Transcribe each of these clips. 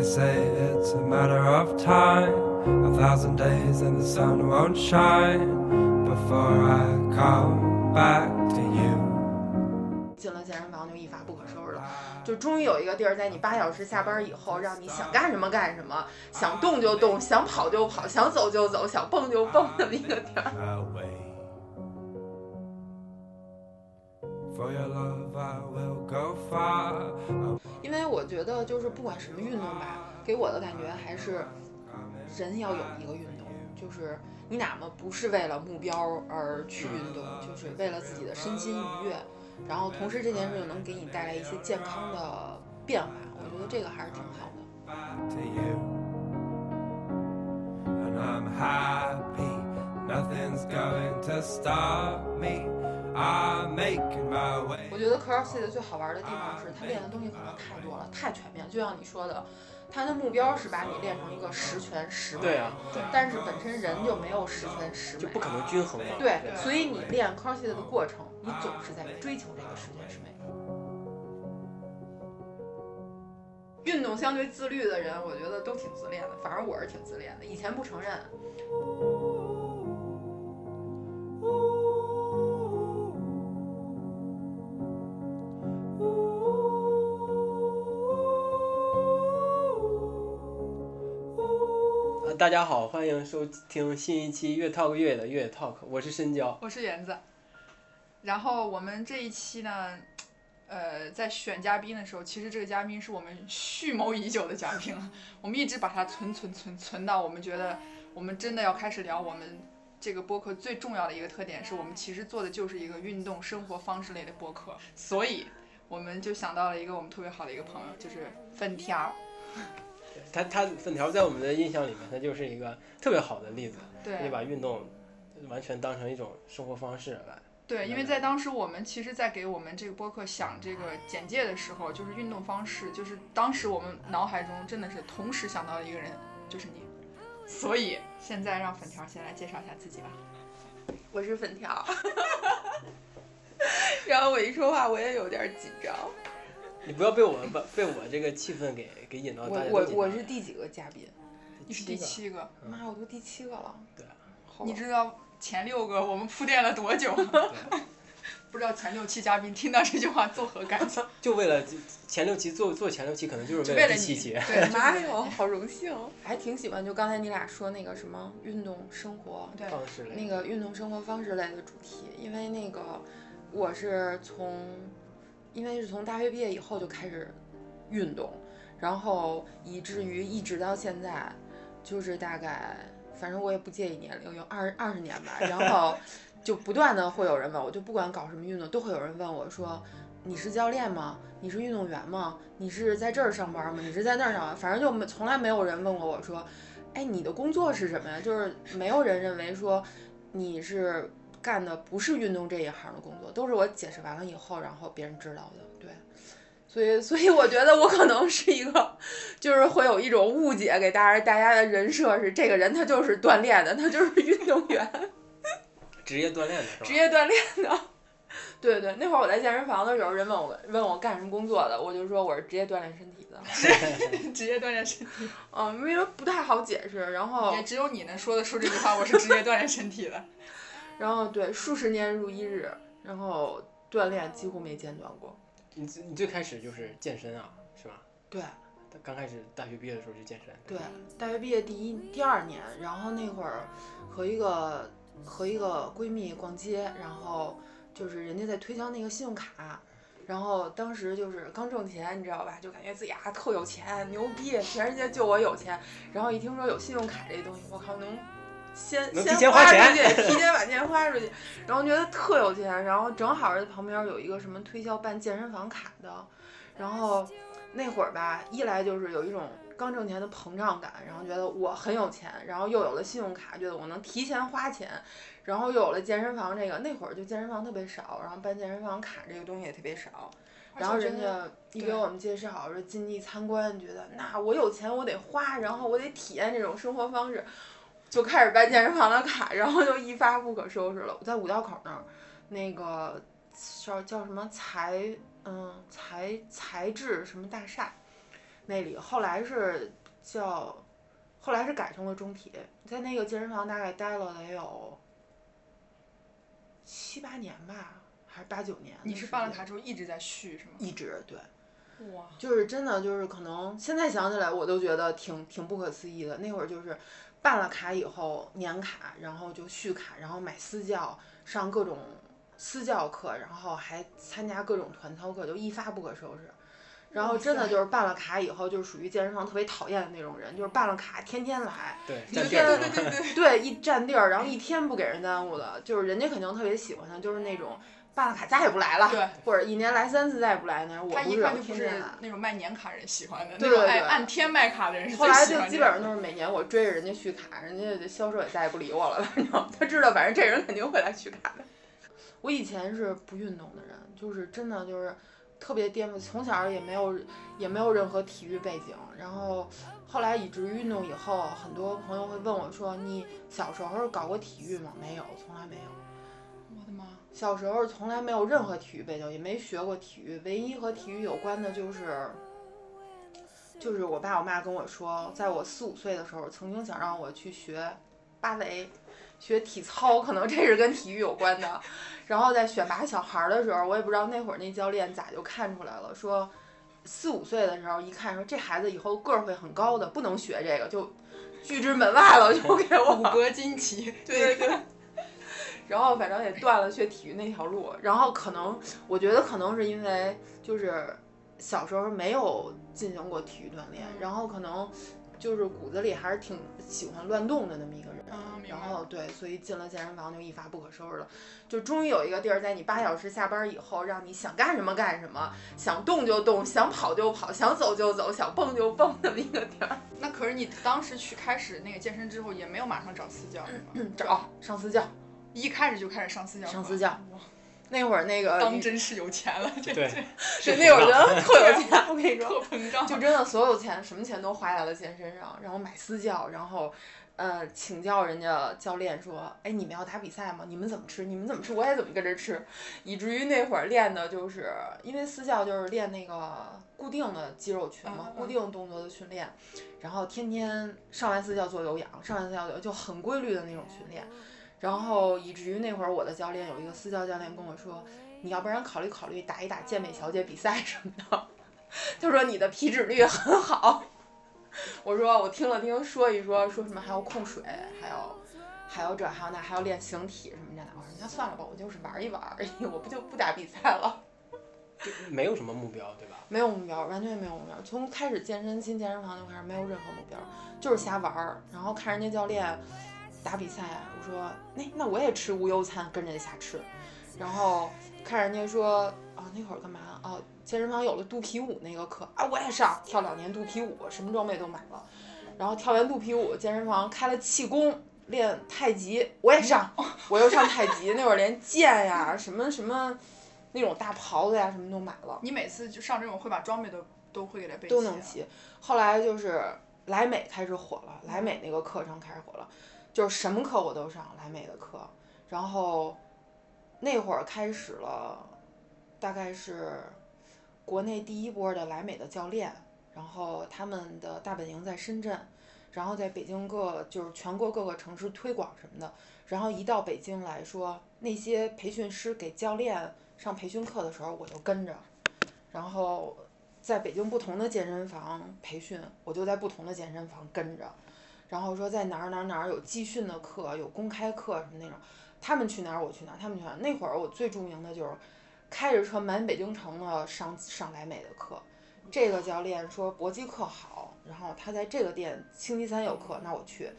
They say it's a matter of time, a thousand days and the sun won't shine before I come back to you. 进了健身房就一发不可收拾了，就终于有一个地儿，在你八小时下班以后，让你想干什么干什么，想动就动，想跑就跑，想走就走，想蹦就蹦这么一个地儿。觉得就是不管什么运动吧，给我的感觉还是人要有一个运动，就是你哪怕不是为了目标而去运动，就是为了自己的身心愉悦，然后同时这件事又能给你带来一些健康的变化，我觉得这个还是挺好的。Back to you. And I'm happy, nothing's going to stop me. I'm making my way. 我觉得 CrossFit 最好玩的地方是它练的东西可能太多了，太全面。就像你说的，它的目标是把你练成一个十全十美，对啊，对，但是本身人就没有十全十美，就不可能均衡嘛。对，所以你练 CrossFit 的过程，你总是在追求这个十全十美。运动相对自律的人，我觉得都挺自恋的，反正我是挺自恋的。以前不承认，大家好，欢迎收听新一期越 talk 越野的越野 talk，我是深交。我是园子。然后我们这一期呢，呃，在选嘉宾的时候，其实这个嘉宾是我们蓄谋已久的嘉宾了，我们一直把它存存存存到我们觉得我们真的要开始聊我们这个播客最重要的一个特点，是我们其实做的就是一个运动生活方式类的播客，所以我们就想到了一个我们特别好的一个朋友，就是粉条。他他粉条在我们的印象里面，他就是一个特别好的例子，可以对把运动完全当成一种生活方式来。对，因为在当时我们其实，在给我们这个播客想这个简介的时候，就是运动方式，就是当时我们脑海中真的是同时想到的一个人，就是你。所以现在让粉条先来介绍一下自己吧。我是粉条，然后我一说话我也有点紧张。你不要被我把 被我这个气氛给给引到我大家都我紧张我是第几个嘉宾？你是第七个，妈，我都第七个了。对你知道前六个我们铺垫了多久吗？不知道前六期嘉宾听到这句话作何感想？就为了前六期做做前六期，可能就是就为为了你，第七期。对，妈哟，好荣幸！还挺喜欢，就刚才你俩说那个什么运动生活，对方式类那个运动生活方式类的主题，因为那个我是从，因为是从大学毕业以后就开始运动，然后以至于一直到现在，就是大概，反正我也不介意年龄，有二二十年吧，然后 就不断的会有人问我，就不管搞什么运动，都会有人问我说。你是教练吗？你是运动员吗？你是在这儿上班吗？你是在那儿上班？反正就没从来没有人问过我说，哎，你的工作是什么呀？就是没有人认为说你是干的不是运动这一行的工作，都是我解释完了以后，然后别人知道的。对，所以所以我觉得我可能是一个，就是会有一种误解，给大家大家的人设是这个人他就是锻炼的，他就是运动员，职业锻炼的是吧？职业锻炼的。对对，那会儿我在健身房的时候，人问我问我干什么工作的，我就说我是职业锻炼身体的。职业锻炼身体，嗯，因为不太好解释，然后也只有你能说得出这句话。我是职业锻炼身体的。然后对，数十年如一日，然后锻炼几乎没间断过。你最你最开始就是健身啊，是吧？对刚开始大学毕业的时候就健身。对，大学毕业第一第二年，然后那会儿和一个和一个闺蜜逛街，然后就是人家在推销那个信用卡。然后当时就是刚挣钱，你知道吧？就感觉自己啊特有钱，牛逼，全世界就我有钱。然后一听说有信用卡这东西，我靠，能先先提前花出钱去，提前把钱花出去，然后觉得特有钱。然后正好是旁边有一个什么推销办健身房卡的，然后那会儿吧，一来就是有一种刚挣钱的膨胀感，然后觉得我很有钱，然后又有了信用卡，觉得我能提前花钱，然后又有了健身房这个，那会儿就健身房特别少，然后办健身房卡这个东西也特别少。然后人家一给我们介绍说进地参观，觉得那我有钱我得花，然后我得体验这种生活方式，就开始办健身房的卡，然后就一发不可收拾了。我在五道口那儿，那个叫叫什么财嗯财财智什么大厦，那里，后来是叫，后来是改成了中体，在那个健身房大概待了得有七八年吧，还是八九年。你是办了卡之后一直在续是吗？一直对。哇。就是真的，就是可能现在想起来我都觉得挺挺不可思议的。那会儿就是办了卡以后年卡，然后就续卡，然后买私教，上各种私教课，然后还参加各种团操课，就一发不可收拾。然后真的就是办了卡以后，就是属于健身房特别讨厌的那种人，就是办了卡天天来，对，一天对对对对对，一占地儿，然后一天不给人耽误的，就是人家肯定特别喜欢他，就是那种办了卡再也不来了，对，或者一年来三次再也不来那种。他一看就不是那种卖年卡人喜欢的，那种爱按天卖卡的人。后来就基本上都是每年我追着人家续卡，人家销售也再也不理我了，反正他知道，反正这人肯定会来续卡的。我以前是不运动的人，就是真的就是。特别颠覆，从小也没有也没有任何体育背景，然后后来以至于运动以后，很多朋友会问我说：“你小时候搞过体育吗？”没有，从来没有。小时候从来没有任何体育背景，也没学过体育，唯一和体育有关的就是，就是我爸我妈跟我说，在我四五岁的时候，曾经想让我去学芭蕾。学体操，可能这是跟体育有关的。然后在选拔小孩的时候，我也不知道那会儿那教练咋就看出来了，说四五岁的时候一看，说这孩子以后个儿会很高的，不能学这个，就拒之门外了，就给我骨骼惊奇。对对对。然后反正也断了学体育那条路。然后可能我觉得可能是因为就是小时候没有进行过体育锻炼，然后可能。就是骨子里还是挺喜欢乱动的那么一个人，然后对，所以进了健身房就一发不可收拾了，就终于有一个地儿，在你八小时下班以后，让你想干什么干什么，想动就动，想跑就跑，想走就走，想蹦就蹦那么一个地儿。那可是你当时去开始那个健身之后，也没有马上找私教是吗？找上私教，一开始就开始上私教。上私教。那会儿那个当真是有钱了，对对，是那 会儿觉得特有钱，我跟你说，特膨胀，就真的所有钱什么钱都花在了健身上，然后买私教，然后呃请教人家教练说，哎你们要打比赛吗？你们怎么吃？你们怎么吃我也怎么跟着吃，以至于那会儿练的就是因为私教就是练那个固定的肌肉群嘛，固定动作的训练，然后天天上完私教做有氧，上完私教就很规律的那种训练。然后以至于那会儿我的教练有一个私教教练跟我说，你要不然考虑考虑打一打健美小姐比赛什么的，就说你的皮脂率很好。我说我听了听说一说，说什么还要控水，还要还有这还有那还要练形体什么的。我说那算了吧，我就是玩一玩而已，我不就不打比赛了。就 没有什么目标对吧？没有目标，完全没有目标。从开始健身进健身房就开始没有任何目标，就是瞎玩儿，然后看人家教练。打比赛，我说那那我也吃无忧餐，跟着瞎吃，然后看人家说啊那会儿干嘛啊？健身房有了肚皮舞那个课啊，我也上，跳两年肚皮舞，什么装备都买了，然后跳完肚皮舞，健身房开了气功，练太极，我也上，我又上太极，那会儿连剑呀什么什么那种大袍子呀什么都买了。你每次就上这种会把装备都都会给他备都能齐。后来就是莱美开始火了，莱美那个课程开始火了。就是什么课我都上莱美的课，然后那会儿开始了，大概是国内第一波的莱美的教练，然后他们的大本营在深圳，然后在北京各就是全国各个城市推广什么的，然后一到北京来说，那些培训师给教练上培训课的时候，我就跟着，然后在北京不同的健身房培训，我就在不同的健身房跟着。然后说在哪儿哪儿哪儿有集训的课，有公开课什么那种，他们去哪儿我去哪儿，他们去哪儿。那会儿我最著名的就是开着车满北京城的上上莱美的课。这个教练说搏击课好，然后他在这个店星期三有课，那我去。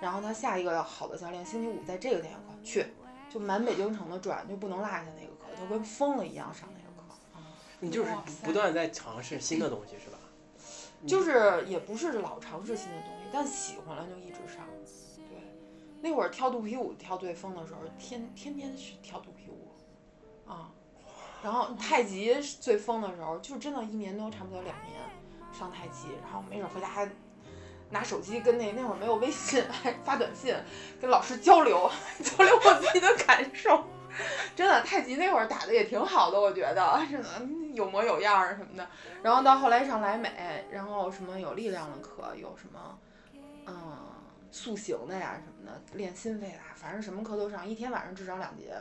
然后他下一个好的教练星期五在这个店有课，去，就满北京城的转，就不能落下那个课，就跟疯了一样上那个课。你就是不断在尝试新的东西是吧？就是也不是老尝试新的东西。但喜欢了就一直上，对，那会儿跳肚皮舞跳最疯的时候，天天天去跳肚皮舞，啊，然后太极最疯的时候，就真的一年多差不多两年上太极，然后没准回家还拿手机跟那那会儿没有微信，还发短信跟老师交流 交流我自己的感受，真的太极那会儿打的也挺好的，我觉得真的。有模有样儿什么的。然后到后来上莱美，然后什么有力量的课，有什么嗯塑形的呀什么的，练心肺的，反正什么课都上，一天晚上至少两节。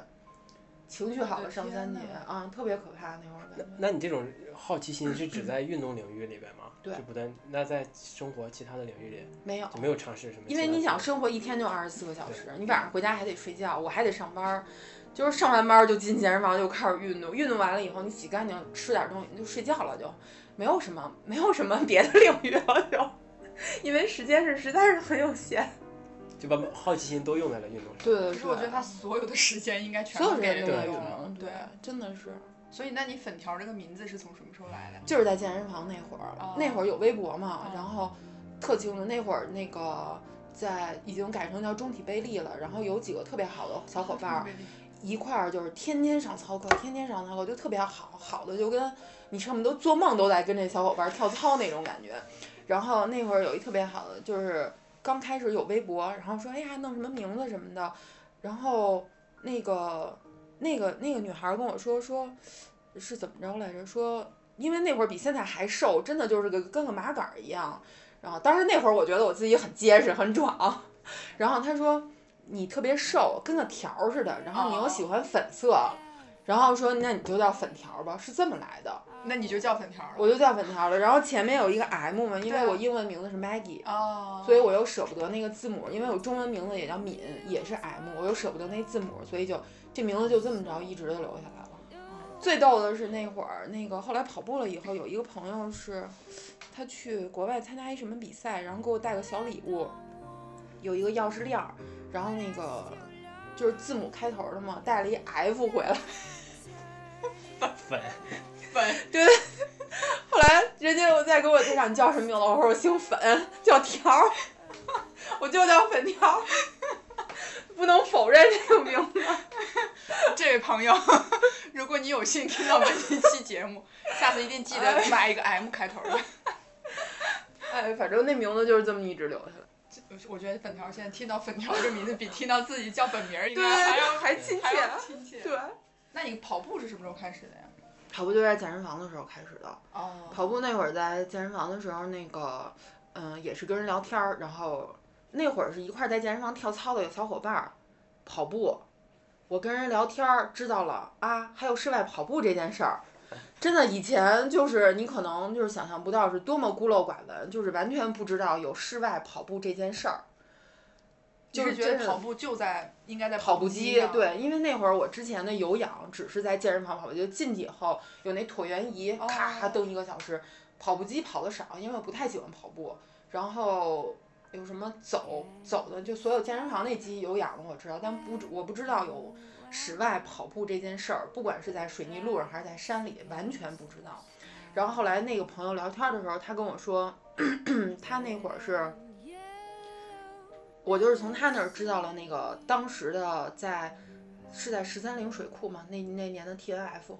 情绪好了上三节啊，特别可怕那会儿。那那你这种好奇心是只在运动领域里边吗？对，就不在那在生活其他的领域里没有，就没有尝试什么。因为你想，生活一天就二十四个小时，你晚上回家还得睡觉，我还得上班，就是上完班就进健身房就开始运动，运动完了以后你洗干净吃点东西你就睡觉了，就没有什么没有什么别的领域了，就因为时间是实在是很有限。就把好奇心都用在了运动上。对对对。可是我觉得他所有的时间应该全部给了运动。对，真的是。所以，那你粉条这个名字是从什么时候来的？就是在健身房那会儿，那会儿有微博嘛，然后特清楚那会儿那个在已经改成叫中体贝利了，然后有几个特别好的小伙伴儿一块儿就是天天上操课，天天上操课就特别好，好的就跟你什么都做梦都在跟这小伙伴跳操那种感觉。然后那会儿有一特别好的就是。刚开始有微博，然后说哎呀弄什么名字什么的，然后那个那个那个女孩跟我说说，是怎么着来着？说因为那会儿比现在还瘦，真的就是个跟个麻杆一样。然后当时那会儿我觉得我自己很结实很壮。然后她说你特别瘦，跟个条儿似的，然后你又喜欢粉色，然后说那你就叫粉条吧，是这么来的。那你就叫粉条我就叫粉条了。然后前面有一个 M 嘛，因为我英文名字是 Maggie，所以我又舍不得那个字母，因为我中文名字也叫敏，也是 M，我又舍不得那字母，所以就这名字就这么着一直就留下来了。最逗的是那会儿，那个后来跑步了以后，有一个朋友是，他去国外参加一什么比赛，然后给我带个小礼物，有一个钥匙链儿，然后那个就是字母开头的嘛，带了一 F 回来。粉。粉对，后来人家又再给我介绍你叫什么名字，我说我姓粉，叫条，我就叫粉条，不能否认这个名字。这位朋友，如果你有幸听到本期节目，下次一定记得买一个 M 开头的。哎，反正那名字就是这么一直留下来。我觉得粉条现在听到粉条这名字，比听到自己叫本名应该还要还亲切。亲切。对。那你跑步是什么时候开始的呀？跑步就在健身房的时候开始的。哦跑步那会儿在健身房的时候，那个，嗯，也是跟人聊天儿，然后那会儿是一块在健身房跳操的有小伙伴儿，跑步，我跟人聊天儿，知道了啊，还有室外跑步这件事儿，真的以前就是你可能就是想象不到是多么孤陋寡闻，就是完全不知道有室外跑步这件事儿。就是觉得跑步就在应该在跑步机，对，因为那会儿我之前的有氧只是在健身房跑步，就进去以后有那椭圆仪，咔蹬一个小时，跑步机跑的少，因为我不太喜欢跑步。然后有什么走走的，就所有健身房那机有氧的我知道，但不我不知道有室外跑步这件事儿，不管是在水泥路上还是在山里，完全不知道。然后后来那个朋友聊天的时候，他跟我说，他那会儿是。我就是从他那儿知道了那个当时的在，是在十三陵水库嘛？那那年的 T N F，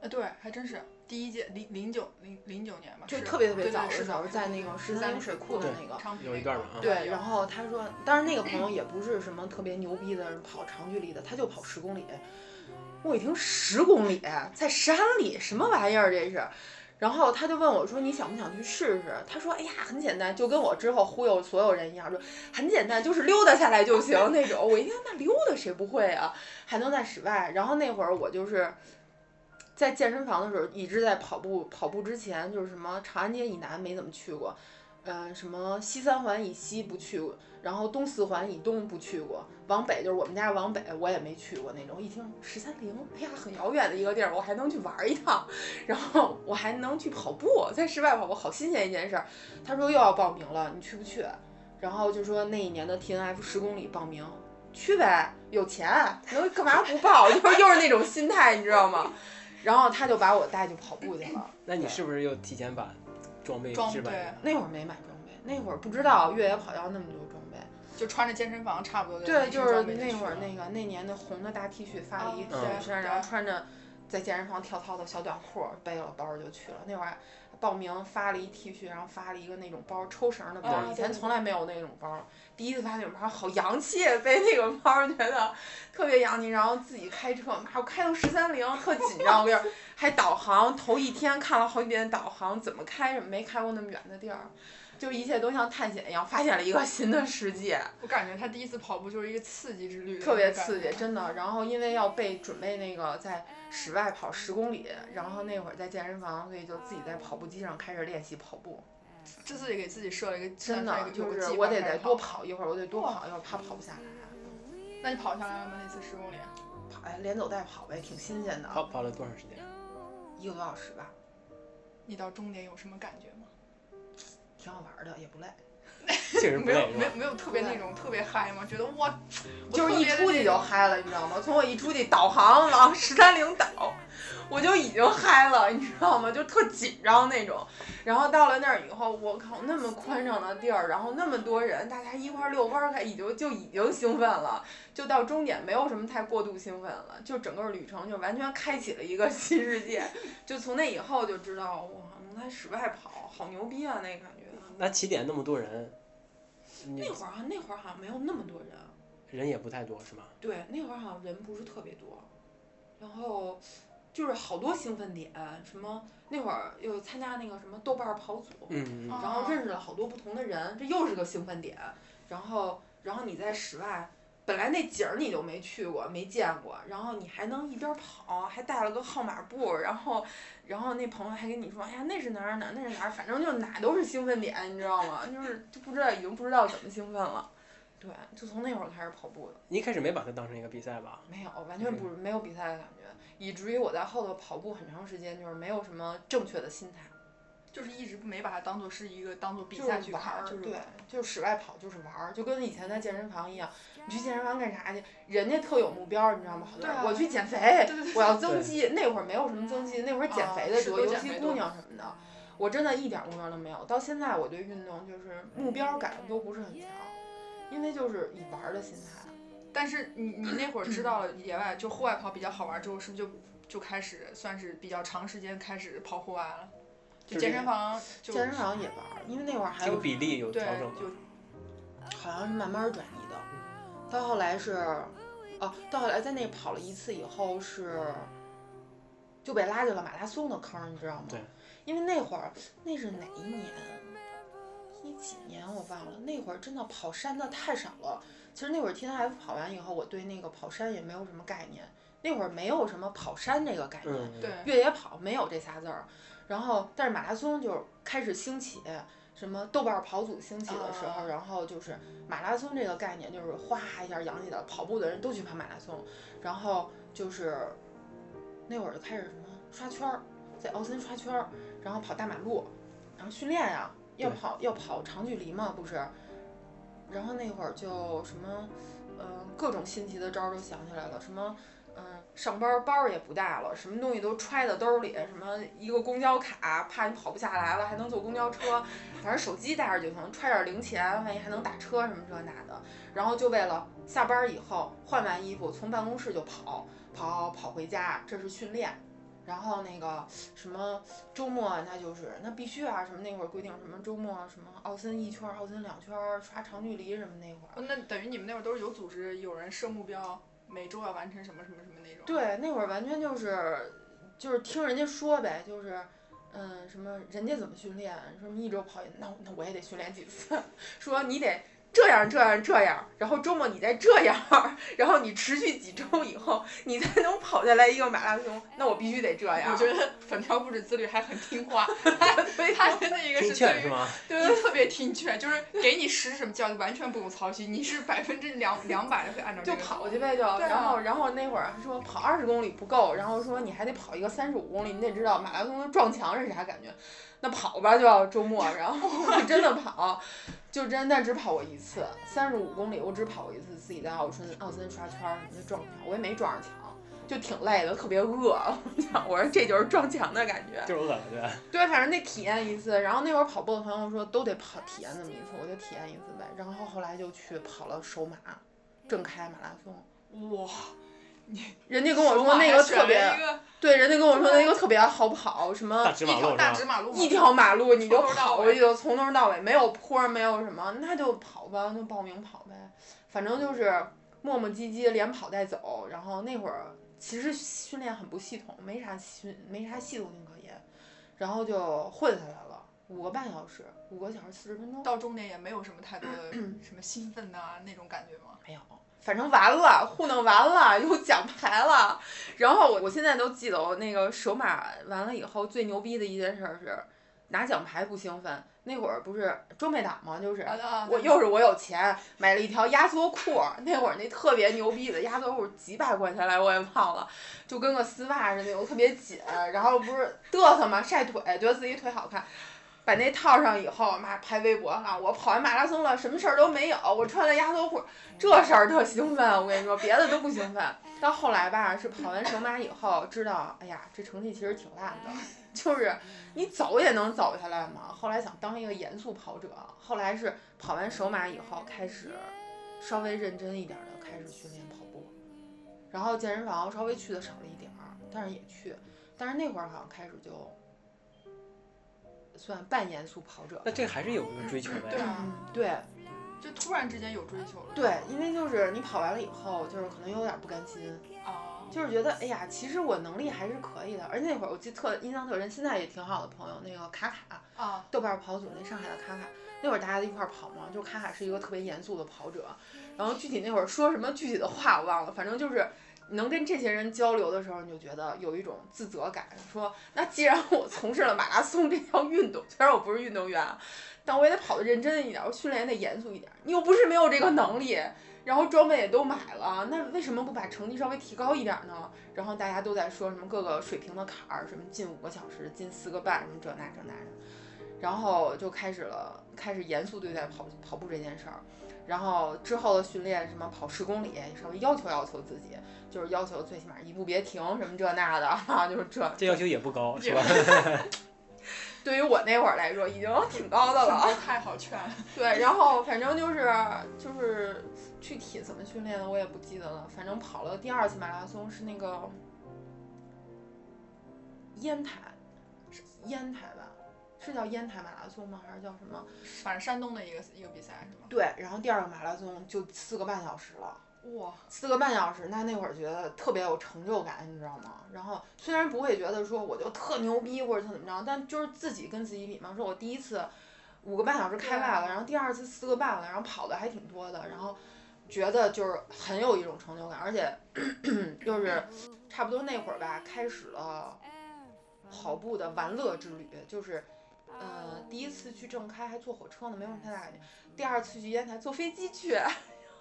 呃，对，还真是第一届零零九零零九年吧，就特别特别早的时候，在那个十三陵水库的那个，有一段吧。对，然后他说，当然那个朋友也不是什么特别牛逼的跑长距离的，他就跑十公里。我一听十公里在山里，什么玩意儿这是？然后他就问我说：“你想不想去试试？”他说：“哎呀，很简单，就跟我之后忽悠所有人一样，说很简单，就是溜达下来就行 那种。”我一听，那溜达谁不会啊？还能在室外。然后那会儿我就是在健身房的时候一直在跑步，跑步之前就是什么长安街以南没怎么去过，嗯，什么西三环以西不去过。然后东四环以东不去过，往北就是我们家往北，我也没去过那种。一听十三陵，哎呀，很遥远的一个地儿，我还能去玩一趟，然后我还能去跑步，在室外跑步，好新鲜一件事儿。他说又要报名了，你去不去？然后就说那一年的 T N F 十公里报名，去呗，有钱，能干嘛不报？就是又是那种心态，你知道吗？然后他就把我带去跑步去了。那你是不是又提前把装备置备？那会儿没买装备，那会儿不知道越野跑要那么多装备。就穿着健身房差不多的。对，就是那会儿那个那年的红的大 T 恤，发了一雪山，然后穿着在健身房跳操的小短裤，背了包就去了。那会儿报名发了一 T 恤，然后发了一个那种包抽绳的包，啊以前从来没有那种包，第一次发那种包好洋气，背那个包觉得特别洋气，然后自己开车，妈我开到十三陵特紧张，我跟你说还导航，头一天看了好几遍导航怎么开，没开过那么远的地儿，就一切都像探险一样，发现了一个新的世界。我感觉他第一次跑步就是一个刺激之旅，特别刺激，。真的。然后因为要备准备那个在室外跑十公里，然后那会儿在健身房，所以就自己在跑步机上开始练习跑步。这次也给自己设了一个真的就是我得再多跑一会儿，我得多跑一会儿，怕跑不下来。那你跑下来了吗？那次十公里？跑哎，连走带跑呗，挺新鲜的。跑跑了多长时间？一个多小时吧，你到终点有什么感觉吗？挺好玩的，也不累。确实不没有？没有没有特别那种特别嗨吗？觉得哇，我就是一出去就嗨了，你知道吗？从我一出去导航往十三陵导，我就已经嗨了，你知道吗？就特紧张那种。然后到了那儿以后，我靠，那么宽敞的地儿，然后那么多人，大家一块儿遛弯儿开，已经就已经兴奋了。就到终点没有什么太过度兴奋了，就整个旅程就完全开启了一个 新世界。就从那以后就知道，哇，能在室外跑，好牛逼啊，那感觉。那起点那么多人，那会儿啊，那会儿好像没有那么多人。人也不太多是吗？对，那会儿好像人不是特别多，然后就是好多兴奋点，什么那会儿又参加那个什么豆瓣儿跑组，嗯，然后认识了好多不同的人，这又是个兴奋点。然后，然后你在室外，本来那景儿你就没去过、没见过，然后你还能一边跑，还带了个号码布，然后，然后那朋友还跟你说，哎呀，那是哪儿哪儿，那是哪儿，反正就哪都是兴奋点，你知道吗？就是就不知道已经不知道怎么兴奋了。对，就从那会儿开始跑步的。你一开始没把它当成一个比赛吧？没有，完全不没有比赛的感觉，以至于我在后头跑步很长时间就是没有什么正确的心态，就是一直没把它当做是一个当做比赛去玩儿，看，就是对，就是室外跑就是玩儿，就跟以前在健身房一样，你去健身房干啥去？人家特有目标，你知道吗？对啊我去减肥对对对，我要增肌，那会儿没有什么增肌，那会儿减肥的多，啊尤其姑娘什么的，我真的一点儿目标都没有。到现在我对运动就是目标感都不是很强，因为就是以玩儿的心态。但是你你那会儿知道了野外就户外跑比较好玩之后，是不是就就开始算是比较长时间开始跑户外了？就就是健身房就健身房也玩儿，因为那会儿还这个有比例有对调整好像是慢慢转移的，到后来是，哦，到后来在那跑了一次以后是，就被拉进了马拉松的坑儿，你知道吗？对。因为那会儿那是哪一年？一几年我忘了，那会儿真的跑山的太少了。其实那会儿 T N F 跑完以后，我对那个跑山也没有什么概念，那会儿没有什么跑山这个概念。嗯，对，越野跑没有这仨字儿，然后但是马拉松就开始兴起，什么豆瓣儿跑组兴起的时候，啊然后就是马拉松这个概念就是哗一下扬起来了，跑步的人都去跑马拉松，然后就是那会儿就开始什么刷圈儿，在奥森刷圈儿，然后跑大马路，然后训练呀、要跑要跑长距离嘛，不是？然后那会儿就什么，呃，各种新奇的招儿都想起来了，什么，嗯、上班包也不带了，什么东西都揣在兜里，什么一个公交卡，怕你跑不下来了还能坐公交车，反正手机带着就行，揣点零钱，万一还能打车什么这那的。然后就为了下班以后换完衣服从办公室就跑，跑跑回家，这是训练。然后那个什么周末那就是那必须啊，什么那会儿规定什么周末什么奥森一圈、奥森两圈，刷长距离什么那会儿。那等于你们那会儿都是有组织，有人设目标，每周要完成什么什么什么那种。对，那会儿完全就是就是听人家说呗，就是嗯什么人家怎么训练，说你一周跑，那那我也得训练几次，说你得这样这样这样，然后周末你再这样，然后你持续几周以后，你才能跑下来一个马拉松，那我必须得这样。我觉得粉条不止自律，还很听话。他他的一个听是对于劝是吗？对你特别听劝，就是给你使什么教，就完全不用操心，你是百分之两两百的会按照这就跑去呗，就，然后然后那会儿说跑二十公里不够，然后说你还得跑一个三十五公里，你得知道马拉松的撞墙是啥感觉，那跑吧就要周末，然后就 真的跑，就真但只跑过一次，三十五公里我只跑过一次，自己在奥森奥森刷圈儿什么的撞墙，我也没撞上墙，就挺累的，特别饿，我说这就是撞墙的感觉，就是饿了，对？对，反正得体验一次。然后那会儿跑步的朋友说都得跑体验那么一次，我就体验一次呗。然后后来就去跑了首马，正开马拉松。哇，人家跟我说那个特别，对，人家跟我说那个特别好跑，什么一条大直马路，一条马路你就跑过去，就从头到尾没有坡，没有什么，那就跑吧，就报名跑呗，反正就是磨磨唧唧，连跑带走。然后那会儿其实训练很不系统，没啥训，没啥系统性可言，然后就混下来了。五个半小时，五个小时四十分钟，到终点也没有什么太多的 什么兴奋呐那种感觉吗？没有，反正完了，糊弄完了，有奖牌了。然后我我现在都记得，我那个首马完了以后最牛逼的一件事是拿奖牌不兴奋。那会儿不是装备党吗？就是我又是我有钱买了一条压缩裤，那会儿那特别牛逼的压缩裤几百块钱来我也忘了，就跟个丝袜似的，那种特别紧，然后不是嘚瑟嘛晒腿，觉得自己腿好看。把那套上以后，妈拍微博了。我跑完马拉松了，什么事儿都没有。我穿了压缩裤，这事儿特兴奋。我跟你说，别的都不兴奋。到后来吧，是跑完首马以后，知道，哎呀，这成绩其实挺烂的。就是你走也能走下来嘛。后来想当一个严肃跑者。后来是跑完首马以后，开始稍微认真一点的开始训练跑步。然后健身房稍微去的少了一点儿，但是也去。但是那会儿好像开始就。算半严肃跑者，那这还是有一个追求的呀。对，就突然之间有追求了。对，因为就是你跑完了以后，就是可能有点不甘心，就是觉得哎呀，其实我能力还是可以的。而且那会儿我记得特印象特深，现在也挺好的朋友，那个卡卡啊，豆瓣跑组那上海的卡卡，那会儿大家一块儿跑嘛，就卡卡是一个特别严肃的跑者，然后具体那会儿说什么具体的话我忘了，反正就是。能跟这些人交流的时候，你就觉得有一种自责感，说那既然我从事了马拉松这项运动，虽然我不是运动员，但我也得跑得认真一点，我训练也得严肃一点。你又不是没有这个能力，然后装备也都买了，那为什么不把成绩稍微提高一点呢？然后大家都在说什么各个水平的坎儿，什么进五个小时，进四个半，什么这那这那的，然后就开始了，开始严肃对待跑跑步这件事儿。然后之后的训练，什么跑十公里，稍微要求要求自己，就是要求最起码一步别停，什么这那的啊，就是这。这要求也不高，是吧？对于我那会儿来说，已经挺高的了。太好劝了。对，然后反正就是就是具体怎么训练的我也不记得了，反正跑了第二次马拉松是那个烟台，烟台吧。是叫烟台马拉松吗？还是叫什么？反正山东的一个一个比赛是吗？对，然后第二个马拉松就四个半小时了。哇，四个半小时，那那会儿觉得特别有成就感，你知道吗？然后虽然不会觉得说我就特牛逼或者特怎么着，但就是自己跟自己比嘛。说我第一次五个半小时开外了，然后第二次四个半了，然后跑的还挺多的，然后觉得就是很有一种成就感，而且 就是差不多那会儿吧，开始了跑步的玩乐之旅，就是。呃，第一次去正开还坐火车呢，没什么太大感觉。第二次去烟台坐飞机去，然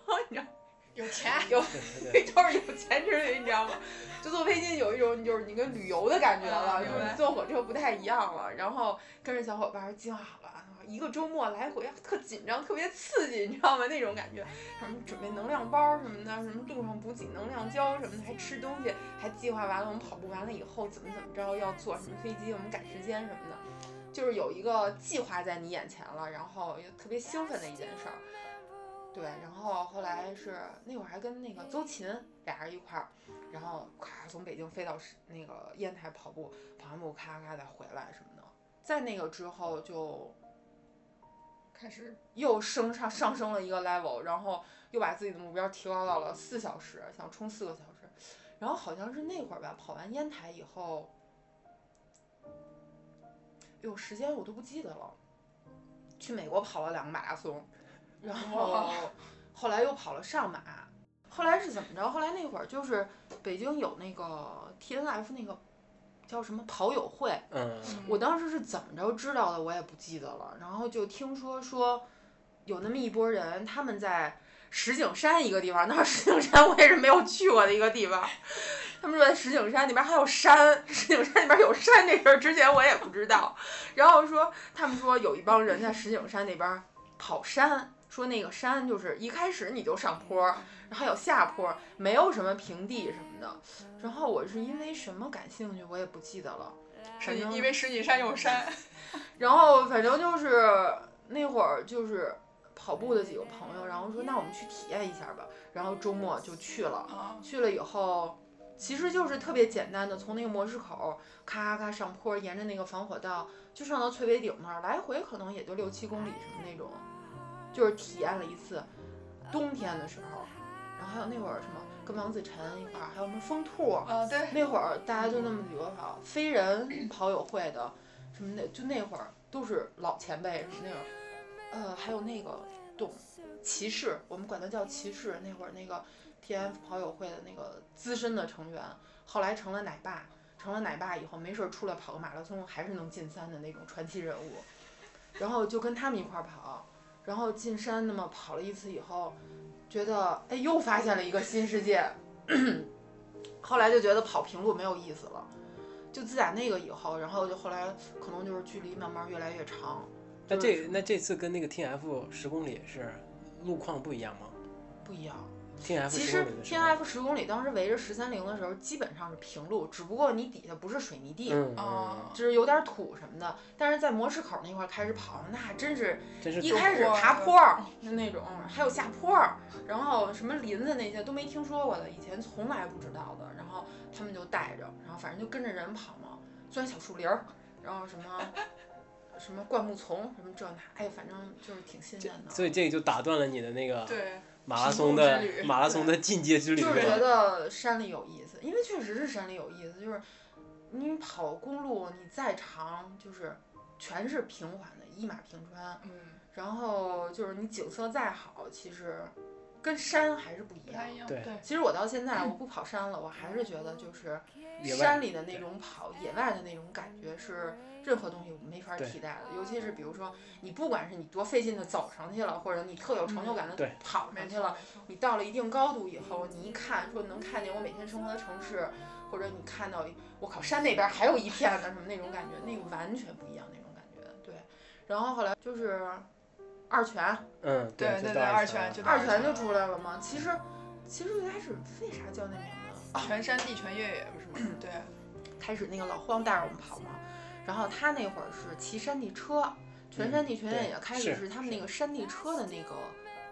后你知道，有钱有，都是有钱之人，你知道吗？就坐飞机有一种就是你跟旅游的感觉了，就是坐火车不太一样了。然后跟着小伙伴计划好了，一个周末来回，特紧张，特别刺激，你知道吗？那种感觉，什么准备能量包什么的，什么路上补给能量胶什么的，还吃东西，还计划完了我们跑步完了以后怎么怎么着，要坐什么飞机，我们赶时间什么的。就是有一个计划在你眼前了，然后又特别兴奋的一件事儿，对，然后后来是那会儿还跟那个邹琴俩人一块儿，然后咔从北京飞到那个烟台跑步，跑完步咔咔再回来什么的，在那个之后就开始又升上上升了一个 level，然后又把自己的目标提高到了四小时，想冲四个小时，然后好像是那会儿吧，跑完烟台以后。有时间我都不记得了，去美国跑了两个马拉松，然后后来又跑了上马，后来是怎么着？后来那会儿就是北京有那个 T N F 那个叫什么跑友会，嗯，我当时是怎么着知道的我也不记得了，然后就听说说有那么一拨人他们在。石景山一个地方，那石景山我也是没有去过的一个地方。他们说在石景山那边还有山，石景山那边有山这事儿之前我也不知道。然后说他们说有一帮人在石景山那边跑山，说那个山就是一开始你就上坡，然后有下坡，没有什么平地什么的。然后我是因为什么感兴趣，我也不记得了。是因为石景山有山。然后反正就是那会儿就是。跑步的几个朋友，然后说那我们去体验一下吧，然后周末就去了。啊，去了以后，其实就是特别简单的，从那个模式口咔咔咔上坡，沿着那个防火道就上到翠微顶那儿，来回可能也就六七公里什么那种，就是体验了一次。冬天的时候，然后还有那会儿什么跟王子晨一块儿，还有什么风兔，啊对，那会儿大家就那么几个跑，飞人跑友会的什么的，就那会儿都是老前辈什么那种，呃，还有那个董骑士，我们管他叫骑士，那会儿那个 T F 跑友会的那个资深的成员，后来成了奶爸，成了奶爸以后没事儿出来跑个马拉松还是能进三的那种传奇人物，然后就跟他们一块儿跑，然后进山那么跑了一次以后，觉得哎又发现了一个新世界。后来就觉得跑平路没有意思了，就自打那个以后，然后就后来可能就是距离慢慢越来越长。那这那这次跟那个 T F 十公里是路况不一样吗不一样。？T F 其实 T F 十公里当时围着十三陵的时候，基本上是平路，只不过你底下不是水泥地，嗯啊嗯，就是有点土什么的。但是在模式口那块儿开始跑，那真是真是一开始爬坡儿就那种，还有下坡儿，然后什么林子那些都没听说过的，以前从来不知道的。然后他们就带着，然后反正就跟着人跑嘛，钻小树林儿，然后什么什么灌木丛，什么这那，哎，反正就是挺新鲜的。所以这个就打断了你的那个对，马拉松的马拉松的进阶之旅就是觉。得山里有意思，因为确实是山里有意思，就是你跑公路，你再长，就是全是平缓的，一马平川，嗯，然后就是你景色再好，其实跟山还是不一样。对，其实我到现在我不跑山了，我还是觉得就是山里的那种跑，野外的那种感觉是任何东西没法对替代的。尤其是比如说，你不管是你多费劲的走上去了，或者你特有成就感的跑上去了，你到了一定高度以后，你一看说能看见我每天生活的城市，或者你看到我靠山那边还有一片的，什么那种感觉，那个完全不一样那种感觉。对，然后后来就是二泉，嗯，对对对二泉就二泉就出来了嘛。其实其实最开始为啥叫那名字？全山地全越野不是吗？对，开始那个老荒带着我们跑嘛，然后他那会儿是骑山地车，全山地全越野，开始是是他们那个山地车的那个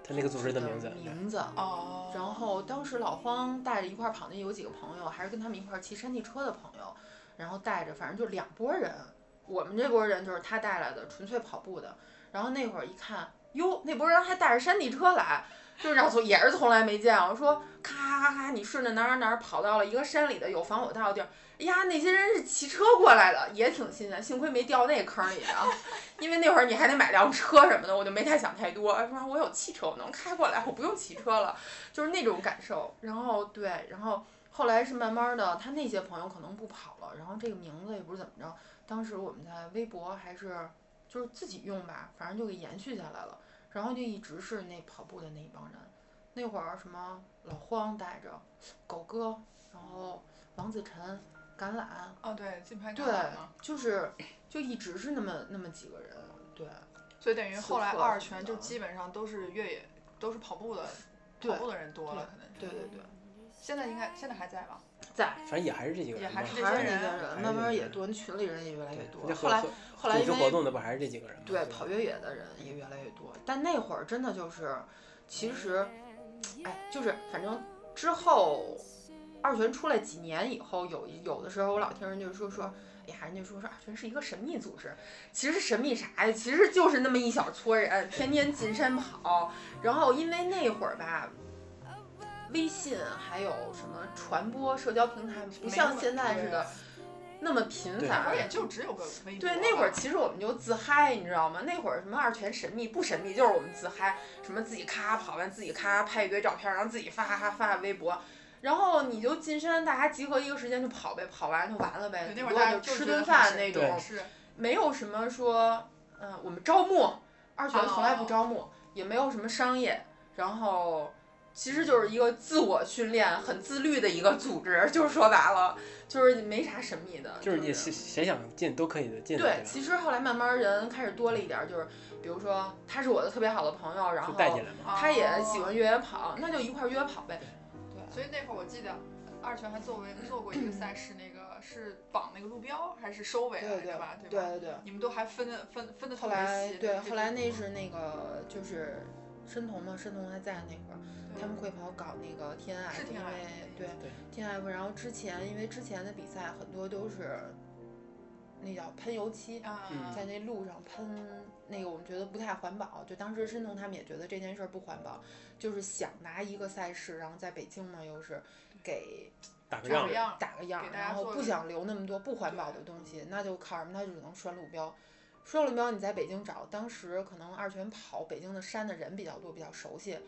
他那个组织的名字，名字。哦，然后当时老方带着一块儿跑，那有几个朋友，还是跟他们一块儿骑山地车的朋友，然后带着，反正就两拨人。我们这拨人就是他带来的，纯粹跑步的。然后那会儿一看，哟，那拨人还带着山地车来，就是让从也是从来没见我。说咔咔咔，你顺着哪儿哪儿跑到了一个山里的有防火道的地儿，哎呀，那些人是骑车过来的，也挺新鲜。幸亏没掉那坑里啊，因为那会儿你还得买辆车什么的，我就没太想太多。说我有汽车，我能开过来，我不用骑车了。就是那种感受。然后对，然后后来是慢慢的，他那些朋友可能不跑了，然后这个名字也不是怎么着，当时我们在微博还是就是自己用吧，反正就给延续下来了。然后就一直是那跑步的那一帮人，那会儿什么老荒带着狗哥，然后王子晨、橄榄，哦对，金牌橄对榄嘛，，就是就一直是那么那么几个人，对所以等于后来二拳什么的就基本上都是越野，都是跑步的，跑步的人多了，可能是。对对对，现在应该现在还在吧？在。反正也还是这几个人。也还是这些人慢慢也多，群里人也越来越多。这后来后来因为活动的不还是这几个人吗？对，跑越野的人也越来越多。但那会儿真的就是，其实，哎，就是反正之后二泉出来几年以后，有有的时候我老听人就说说，哎呀，人家说说二泉是一个神秘组织，其实神秘啥呀？其实就是那么一小撮人，天天进山跑。然后因为那会儿吧。微信还有什么传播社交平台，不像现在似的那么频繁。那会儿也就只有个微博。对，那会儿其实我们就自嗨，你知道吗？那会儿什么二泉神秘不神秘，就是我们自嗨，什么自己咔跑完，自己咔拍一堆照片，然后自己发发发微博，然后你就进山，大家集合一个时间就跑呗，跑完就完了呗，对那会儿顶多大家就吃顿饭那种，是没有什么说，嗯、我们招募，二拳从来不哦招募，也没有什么商业，然后。其实就是一个自我训练、很自律的一个组织，就是说白了，就是没啥神秘的。就是你谁谁想进都可以的进，对，其实后来慢慢人开始多了一点儿，就是比如说他是我的特别好的朋友，然后就带进来嘛。他也喜欢越野跑，那就一块儿约跑呗。所以那会儿我记得二泉还作为做过一个赛事，那个是绑那个路标还是收尾来对着吧？对吧？对对。你们都还分的分分的特后别细。来对，后来那是那个就是申童嘛，申童还在那会儿，他们会跑搞那个 T N 是 F，因为对对 T N F，然后之前因为之前的比赛很多都是那叫喷油漆，在那路上喷那个，我们觉得不太环保。就当时申通他们也觉得这件事儿不环保，就是想拿一个赛事，然后在北京嘛又是给打个样，打个样，然后不想留那么多不环保的东西，那就靠什么？他就只能拴路标。拴路标你在北京找，当时可能二泉跑北京的山的人比较多，比较熟悉。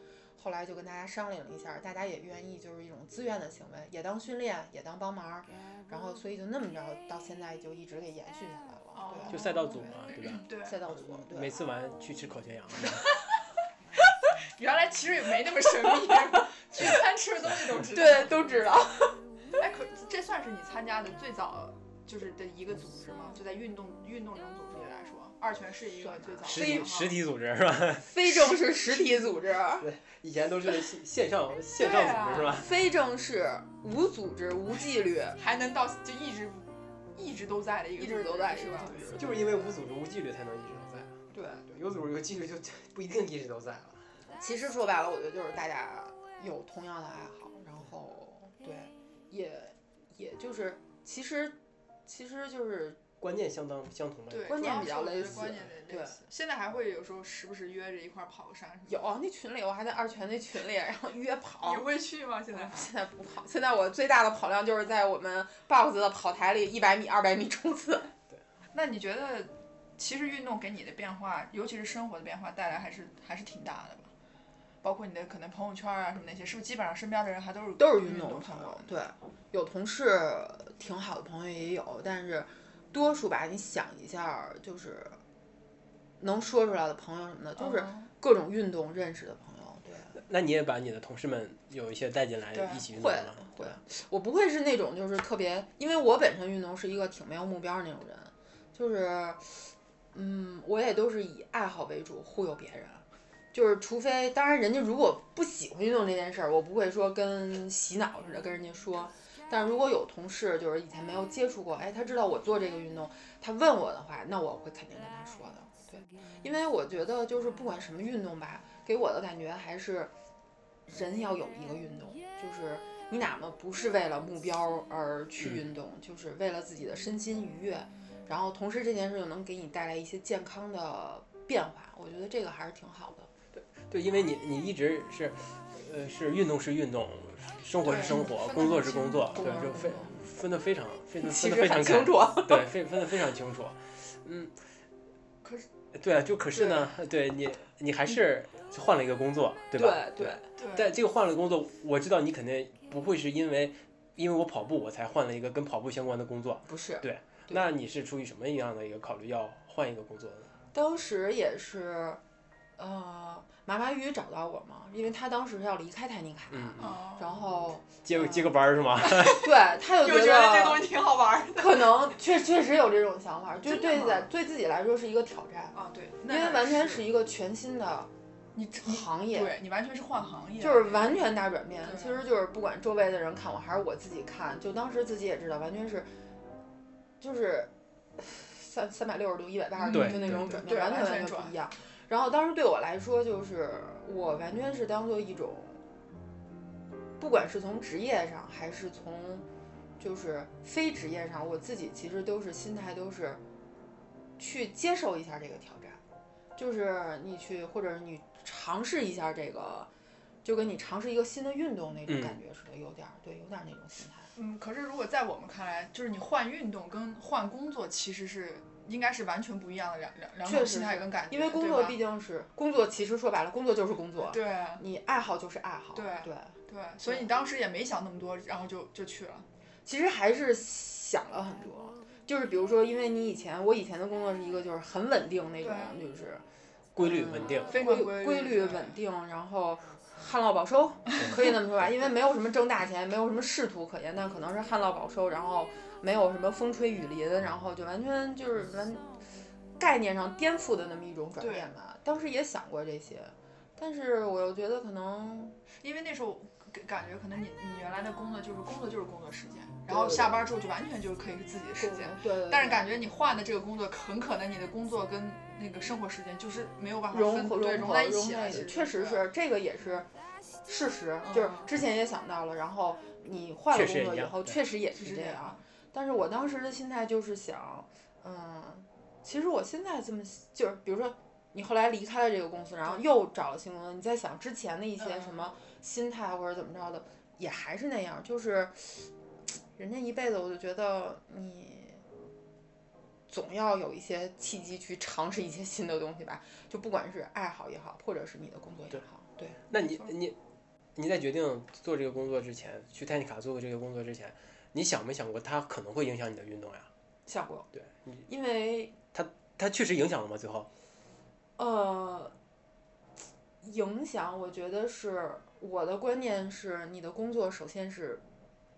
后来就跟大家商量了一下，大家也愿意，就是一种自愿的行为，也当训练，也当帮忙，然后所以就那么着，到现在就一直给延续下来就赛道组嘛，对吧？对，赛道组，对，每次完去吃烤全羊，原来其实也没那么神秘，聚餐吃的东西都知道。对，都知道。哎，可这算是你参加的最早就是的一个组织吗？就在运动运动这种组织里来说，二泉是一个最早的实非体实体组织是吧？非正式实体组织，对以前都是线线上线上组织是吧？非正式无组织无纪律，还能到就一直一直都在的一个一直都在是吧？就是因为无组织无纪律才能一直都在。对，对，有组织有纪律就不一定一直都在了。其实说白了，我觉得就是大家有同样的爱好，然后对，也也就是其实其实就是观念相当相同的。对，观念比较类似观念类对。现在还会有时候时不时约着一块儿跑个山什么。有啊那群里，我还在二泉那群里，然后约 跑你。会去吗？现在？现在不跑，现在我最大的跑量就是在我们 box 的跑台里，一百米、二百米冲刺。对那你觉得，其实运动给你的变化，尤其是生活的变化，带来还是还是挺大的吧？包括你的可能朋友圈啊什么那些，是不是基本上身边的人还都是都是运运动的朋友？，对，有同事挺好的朋友也有，但是多数吧，你想一下，就是能说出来的朋友什么的，就是嗯各种运动认识的朋友。对，那你也把你的同事们有一些带进来对一起运动会吗？会，我不会是那种就是特别，因为我本身运动是一个挺没有目标的那种人，就是，嗯，我也都是以爱好为主，忽悠别人。就是，除非当然，人家如果不喜欢运动这件事儿，我不会说跟洗脑似的跟人家说。但如果有同事就是以前没有接触过，哎，他知道我做这个运动，他问我的话，那我会肯定跟他说的。对，因为我觉得就是不管什么运动吧，给我的感觉还是人要有一个运动，就是你哪怕不是为了目标而去运动，就是为了自己的身心愉悦，然后同时这件事又能给你带来一些健康的变化，我觉得这个还是挺好的。对对，因为你你一直是，呃，是运动是运动，生活是生活，工作是工作，对，就分分得非常分得其分得非常清，楚，对，分分得非常清楚，嗯。可是对啊，就可是呢，对你你还是换了一个工作，对吧？对对。对，但这个换了工作，我知道你肯定不会是因为因为我跑步我才换了一个跟跑步相关的工作，不是，对对那你是出于什么样的一个考虑要换一个工作呢？当时也是，呃，麻麻鱼找到我嘛，因为他当时要离开泰尼卡，然后接个接个班儿是吗？对他就又觉得这东西挺好玩儿的可能确确实有这种想法，就是对在对自己来说是一个挑战，啊，对，因为完全是是一个全新的你行业，对你完全是换行业，就是完全大转变。其实就是不管周围的人看我，还是我自己看，就当时自己也知道，完全是就是三三百六十度、一百八十度就那种转变，完全完全不一样。然后当时对我来说，就是我完全是当做一种，不管是从职业上，还是从就是非职业上，我自己其实都是心态都是去接受一下这个挑战，就是你去或者是你尝试一下这个，就跟你尝试一个新的运动那种嗯感觉似的，有点儿对，有点儿那种心态。嗯，可是如果在我们看来，就是你换运动跟换工作其实是应该是完全不一样的两两两种心确实是态跟感觉，因为工作毕竟是工作，其实说白了，工作就是工作，对你爱好就是爱好，对对。对，所以你当时也没想那么多，然后就就去了。其实还是想了很多，就是比如说，因为你以前我以前的工作是一个就是很稳定那种，就是规律稳定，规非常规律规律稳定，然后旱涝保收，可以这么说吧，因为没有什么挣大钱，没有什么仕途可言，但可能是旱涝保收，然后没有什么风吹雨淋，然后就完全就是完概念上颠覆的那么一种转变吧。当时也想过这些，但是我又觉得可能因为那时候感感觉可能你你原来的工作就是工作就是工作时间，然后下班之后就完全就是可以是自己的时间。对对。但是感觉你换的这个工作，很可能你的工作跟那个生活时间就是没有办法分融合对融在一起了。融在一起，确实是这个也是事实，就是之前也想到了，然后你换了工作以后，确实也是这样。但是我当时的心态就是想，嗯，其实我现在这么就是，比如说你后来离开了这个公司，然后又找了新工作，你在想之前的一些什么心态或者怎么着的，也还是那样，就是人家一辈子，我就觉得你总要有一些契机去尝试一些新的东西吧，就不管是爱好也好，或者是你的工作也好，对。那你你你在决定做这个工作之前，去泰尼卡做这个工作之前。你想没想过它可能会影响你的运动呀？想过，对，因为它它确实影响了吗？最后？呃，影响，我觉得是我的观念是，你的工作首先是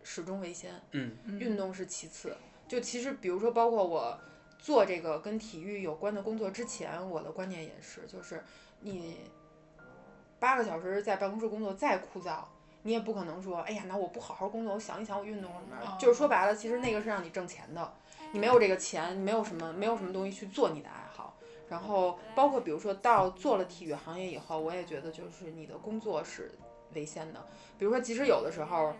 始终为先，嗯，运动是其次。就其实，比如说，包括我做这个跟体育有关的工作之前，我的观念也是，就是你八个小时在办公室工作再枯燥。你也不可能说，哎呀，那我不好好工作，我想一想我运动什么，就是说白了，其实那个是让你挣钱的，你没有这个钱，你没有什么，没有什么东西去做你的爱好。然后包括比如说到做了体育行业以后，我也觉得就是你的工作是为先的。比如说，即使有的时候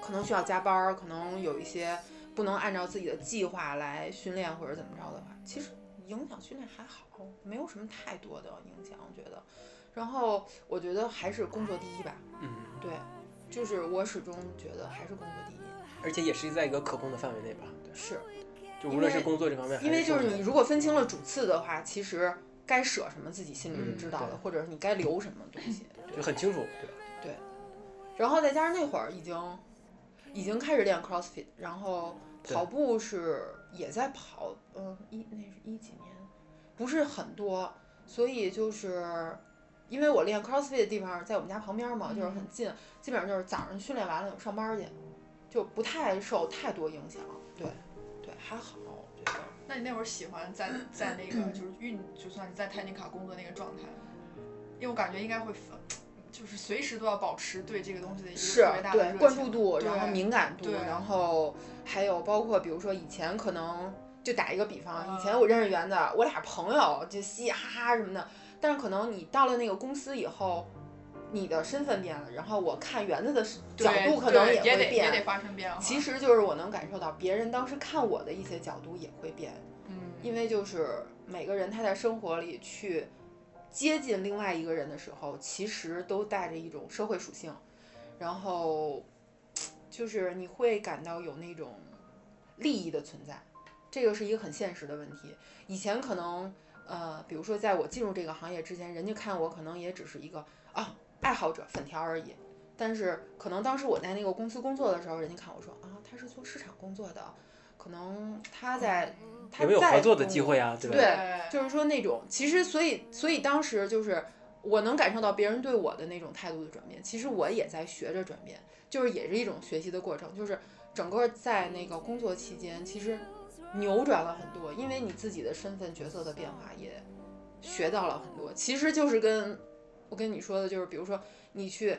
可能需要加班，可能有一些不能按照自己的计划来训练或者怎么着的话，其实影响训练还好，没有什么太多的影响，我觉得。然后我觉得还是工作第一吧。嗯，对，就是我始终觉得还是工作第一。而且也是在一个可控的范围内吧。是，就无论是工作这方面，因为就是你如果分清了主次的话，其实该舍什么自己心里是知道的，或者是你该留什么东西，就很清楚。对。对。然后再加上那会儿已经已经开始练 CrossFit，然后跑步是也在跑，嗯，一那是一几年，不是很多。所以就是，因为我练 CrossFit 的地方在我们家旁边嘛，就是很近，基本上就是早上训练完了就上班去，就不太受太多影响。对，对，还好，我觉得。那你那会儿喜欢在在那个 就是运，就算是在泰尼卡工作那个状态，因为我感觉应该会，就是随时都要保持对这个东西的一个特别大的关注度，然后敏感度，然后还有包括比如说以前可能。就打一个比方，以前我认识园子，我俩朋友就嘻嘻哈哈什么的。但是可能你到了那个公司以后，你的身份变了，然后我看园子的角度可能也会变。也得发生变化。其实就是我能感受到别人当时看我的一些角度也会变。嗯。因为就是每个人他在生活里去接近另外一个人的时候，其实都带着一种社会属性，然后就是你会感到有那种利益的存在。这个是一个很现实的问题。以前可能，呃，比如说在我进入这个行业之前，人家看我可能也只是一个啊爱好者、粉条而已。但是可能当时我在那个公司工作的时候，人家看我说啊，他是做市场工作的，可能他在他有合作的机会啊，对吧？对，就是说那种其实，所以所以当时就是我能感受到别人对我的那种态度的转变。其实我也在学着转变，就是也是一种学习的过程。就是整个在那个工作期间，其实。扭转了很多，因为你自己的身份角色的变化也学到了很多。其实就是跟我跟你说的，就是比如说你去，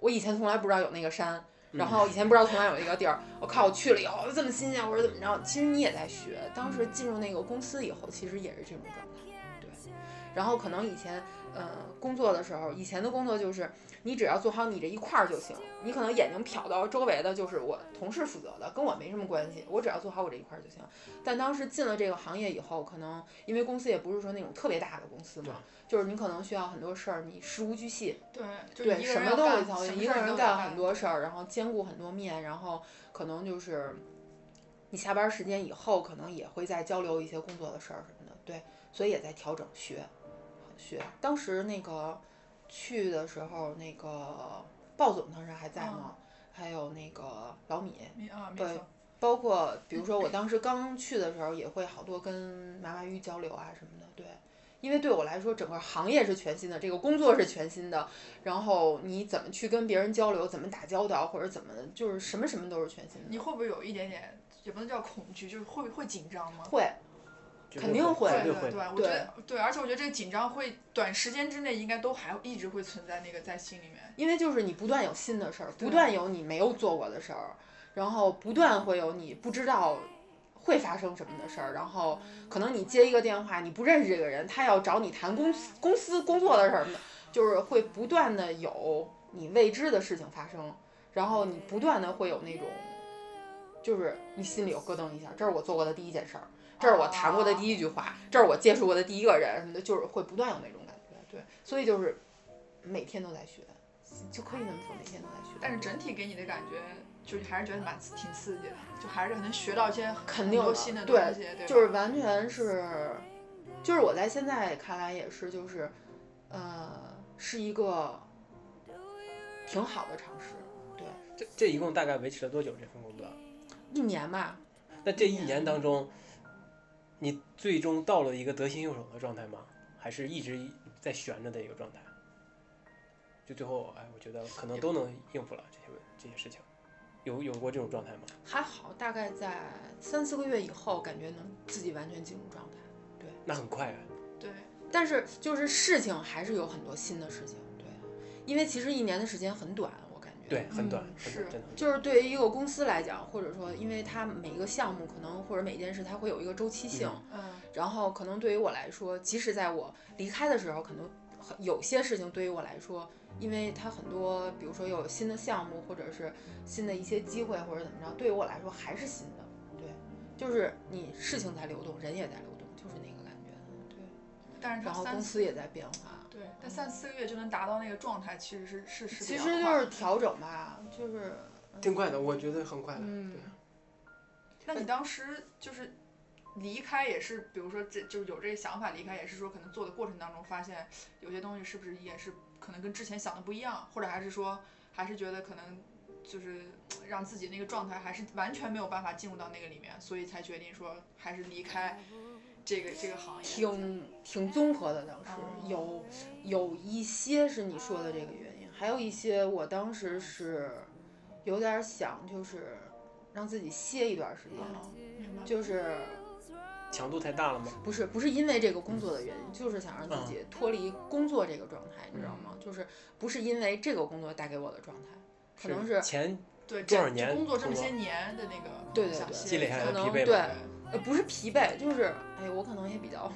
我以前从来不知道有那个山，然后以前不知道从来有一个地儿，我靠，我去了以后这么新鲜，或者怎么着，其实你也在学。当时进入那个公司以后，其实也是这种状态，对。然后可能以前，呃，工作的时候，以前的工作就是。你只要做好你这一块儿就行，你可能眼睛瞟到周围的，就是我同事负责的，跟我没什么关系。我只要做好我这一块儿就行。但当时进了这个行业以后，可能因为公司也不是说那种特别大的公司嘛，就是你可能需要很多事儿，你事无巨细，对对，什么都会操心，一个人干很多事儿，然后兼顾很多面，然后可能就是你下班时间以后，可能也会再交流一些工作的事儿什么的，对，所以也在调整学学。当时那个。去的时候，那个鲍总当时还在吗？还有那个老米，对，包括比如说我当时刚去的时候，也会好多跟马马玉交流啊什么的。对，因为对我来说，整个行业是全新的，这个工作是全新的，然后你怎么去跟别人交流，怎么打交道，或者怎么，就是什么什么都是全新的。你会不会有一点点，也不能叫恐惧，就是会会紧张吗？会，肯定会对。对对，我觉得对，而且我觉得这个紧张会短时间之内应该都还一直会存在那个在心里面。因为就是你不断有新的事儿，不断有你没有做过的事儿，然后不断会有你不知道会发生什么的事儿，然后可能你接一个电话，你不认识这个人，他要找你谈公司公司工作的事儿什么的，就是会不断的有你未知的事情发生，然后你不断的会有那种，就是你心里有咯噔一下，这是我做过的第一件事儿，这是我谈过的第一句话，这是我接触过的第一个人什么的，就是会不断有那种感觉，对，所以就是每天都在学，就可以那么说，每天都在学。但是整体给你的感觉，就还是觉得蛮挺刺激的，就还是能学到一些肯定多新的东西，对吧，就是完全是，就是我在现在看来也是，就是，呃，是一个挺好的尝试。对，这这一共大概维持了多久这份工作？一年吧，那这一年当中，你最终到了一个得心应手的状态吗？还是一直在悬着的一个状态？就最后，哎，我觉得可能都能应付了这些问这些事情，有有过这种状态吗？还好，大概在三四个月以后，感觉能自己完全进入状态。对那很快啊，对，但是就是事情还是有很多新的事情，对，因为其实一年的时间很短。对，很短，嗯很短，是真的。就是对于一个公司来讲，或者说，因为它每一个项目可能或者每件事它会有一个周期性，嗯，然后可能对于我来说，即使在我离开的时候，可能很有些事情对于我来说，因为它很多，比如说有新的项目，或者是新的一些机会，或者怎么着，对于我来说还是新的。对，就是你事情在流动，人也在流动，就是那个感觉。对，但是然后公司也在变化。对，但三四个月就能达到那个状态，其实是是是比其实就是调整吧，就是挺快的，我觉得很快的。嗯对，那你当时就是离开也是，比如说这就是有这个想法离开，也是说可能做的过程当中发现有些东西是不是也是可能跟之前想的不一样，或者还是说还是觉得可能就是让自己那个状态还是完全没有办法进入到那个里面，所以才决定说还是离开这个这个行业。挺挺综合的。当时哦有有一些是你说的这个原因，还有一些我当时是有点想就是让自己歇一段时间，哦就是强度太大了吗？不是不是因为这个工作的原因，就是想让自己脱离工作这个状态，你知道吗？就是不是因为这个工作带给我的状态，可能是前对，多少这年工作这么些年的那个对对对积累下来可的疲惫能对吧？呃，不是疲惫，就是哎，我可能也比较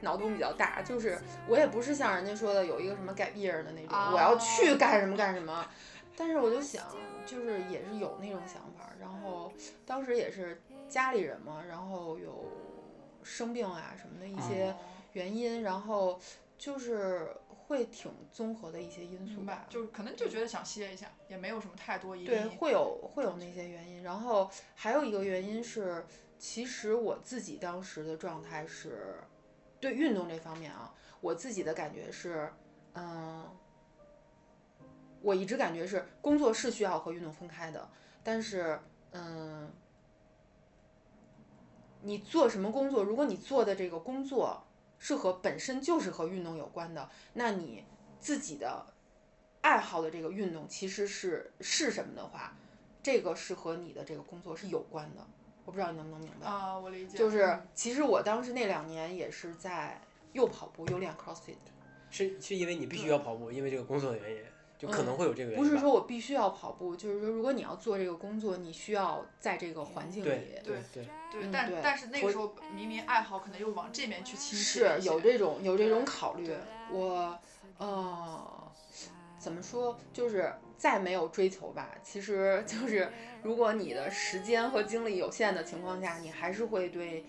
脑洞比较大，就是我也不是像人家说的有一个什么改毕业的那种，我要去干什么干什么。但是我就想，就是也是有那种想法，然后当时也是家里人嘛，然后有生病啊什么的一些原因，然后就是会挺综合的一些因素吧，。就是可能就觉得想歇一下，也没有什么太多疑对，会有会有那些原因，然后还有一个原因是，其实我自己当时的状态是，对运动这方面啊，我自己的感觉是，嗯，我一直感觉是工作是需要和运动分开的，但是，嗯，你做什么工作，如果你做的这个工作是和本身就是和运动有关的，那你自己的爱好的这个运动其实是是什么的话，这个是和你的这个工作是有关的。我不知道你能不能明白，啊，我理解。就是其实我当时那两年也是在又跑步又练 CrossFit，是是因为你必须要跑步，因为这个工作的原因，就可能会有这个原因吧。不是说我必须要跑步，就是说如果你要做这个工作，你需要在这个环境里对。对对，对，嗯对但但是那个时候明明爱好可能又往这边去倾斜是有这种有这种考虑。我呃，怎么说，就是再没有追求吧，其实就是如果你的时间和精力有限的情况下，你还是会对。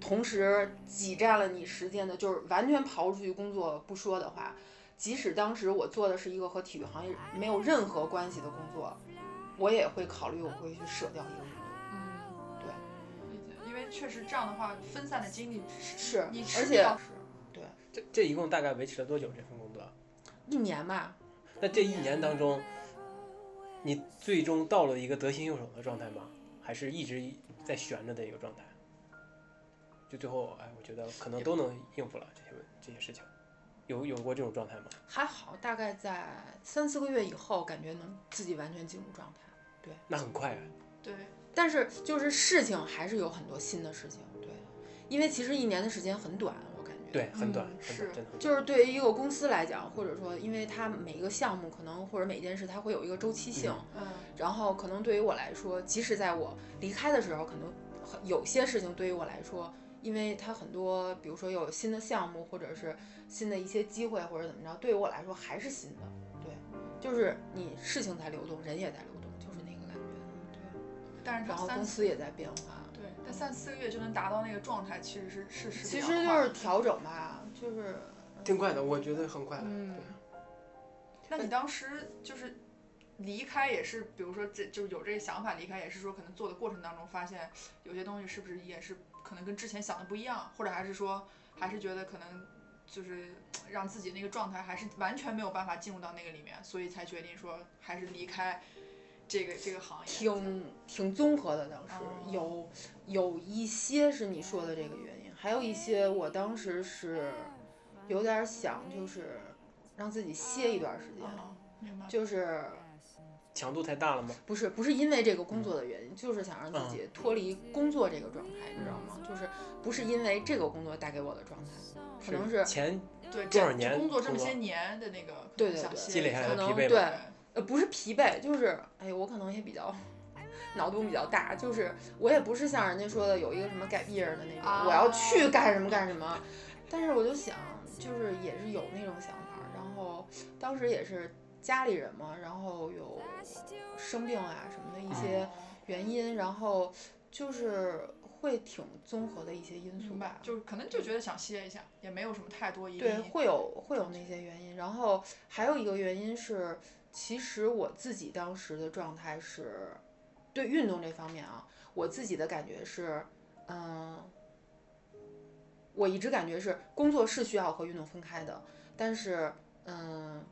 同时挤占了你时间的，就是完全刨出去工作不说的话，即使当时我做的是一个和体育行业没有任何关系的工作，我也会考虑我会去舍掉一个工作。嗯，对，因为确实这样的话，分散的精力是你，而且对这这一共大概维持了多久这份工作？一年吧，那这一年当中，你最终到了一个得心应手的状态吗？还是一直在悬着的一个状态？就最后，哎，我觉得可能都能应付了这些问这些事情，有有过这种状态吗？还好，大概在三四个月以后，感觉能自己完全进入状态。对那很快啊，对，但是就是事情还是有很多新的事情，对，因为其实一年的时间很短。对，很短，嗯很短，是真的很短。就是对于一个公司来讲，或者说，因为它每一个项目可能或者每件事它会有一个周期性，嗯然后可能对于我来说，即使在我离开的时候，可能很有些事情对于我来说，因为它很多，比如说有新的项目，或者是新的一些机会，或者怎么着，对于我来说还是新的。对，就是你事情在流动，人也在流动，就是那个感觉。对，但是它然后公司也在变化。对，但三四个月就能达到那个状态，其实是是是其实就是调整吧，就是挺快的，我觉得很快的。嗯那你当时就是离开也是，比如说这就是有这个想法离开，也是说可能做的过程当中发现有些东西是不是也是可能跟之前想的不一样，或者还是说还是觉得可能就是让自己那个状态还是完全没有办法进入到那个里面，所以才决定说还是离开这个这个行业。挺挺综合的。当时哦有有一些是你说的这个原因，还有一些我当时是有点想就是让自己歇一段时间，啊，就是强度太大了吗？不是不是因为这个工作的原因，就是想让自己脱离工作这个状态，你知道吗？就是不是因为这个工作带给我的状态，可能是前对，这多少年工作这么些年的那个对对对积累下来可能的疲惫吧？对呃，不是疲惫，就是哎呦，我可能也比较脑洞比较大，就是我也不是像人家说的有一个什么改毕儿的那种，啊我要去干什么干什么，但是我就想，就是也是有那种想法，然后当时也是家里人嘛，然后有生病啊什么的一些原因，然后就是会挺综合的一些因素吧，，就是可能就觉得想歇一下，也没有什么太多因对，会有会有那些原因，然后还有一个原因是，其实我自己当时的状态是，对运动这方面啊，我自己的感觉是，嗯，我一直感觉是工作是需要和运动分开的，但是，嗯，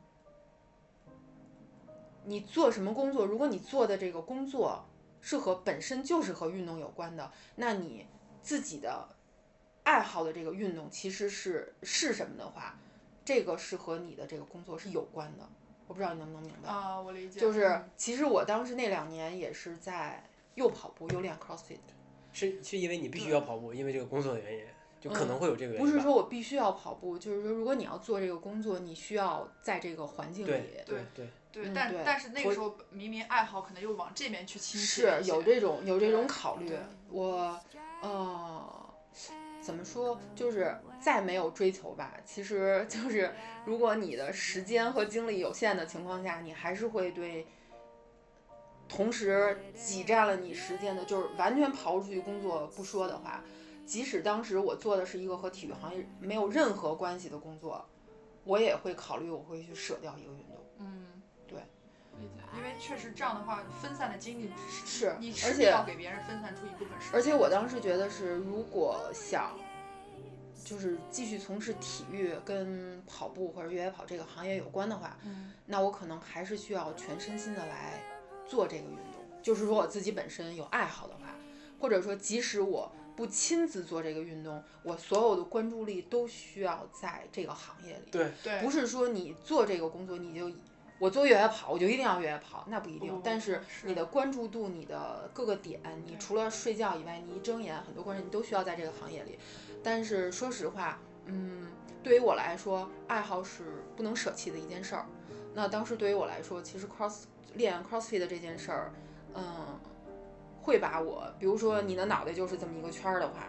你做什么工作，如果你做的这个工作是和本身就是和运动有关的，那你自己的爱好的这个运动其实是是什么的话，这个是和你的这个工作是有关的。我不知道你能不能明白。啊，我理解，就是嗯其实我当时那两年也是在又跑步又练 CrossFit，是是因为你必须要跑步，因为这个工作的原因，就可能会有这个原因吧。不是说我必须要跑步，就是说如果你要做这个工作，你需要在这个环境里对。对对，对，但但是那个时候明明爱好可能又往这边去倾斜是有这种有这种考虑。我呃，怎么说，就是再没有追求吧，其实就是如果你的时间和精力有限的情况下，你还是会对。同时挤占了你时间的，就是完全刨出去工作不说的话，即使当时我做的是一个和体育行业没有任何关系的工作，我也会考虑我会去舍掉一个运动。因为确实这样的话，分散的精力是你而且势必要给别人分散出一部分时间，而且我当时觉得是，如果想就是继续从事体育跟跑步或者越野跑这个行业有关的话，嗯那我可能还是需要全身心的来做这个运动。就是说我自己本身有爱好的话，或者说即使我不亲自做这个运动，我所有的关注力都需要在这个行业里。对对，不是说你做这个工作你就我做越野跑我就一定要越野跑，那不一定。不但是是你的关注度、你的各个点，你除了睡觉以外，你一睁眼，很多关键你都需要在这个行业里。但是说实话，嗯，对于我来说，爱好是不能舍弃的一件事儿。那当时对于我来说，其实 cross 练 crossfit 的这件事儿，嗯，会把我，比如说你的脑袋就是这么一个圈儿的话，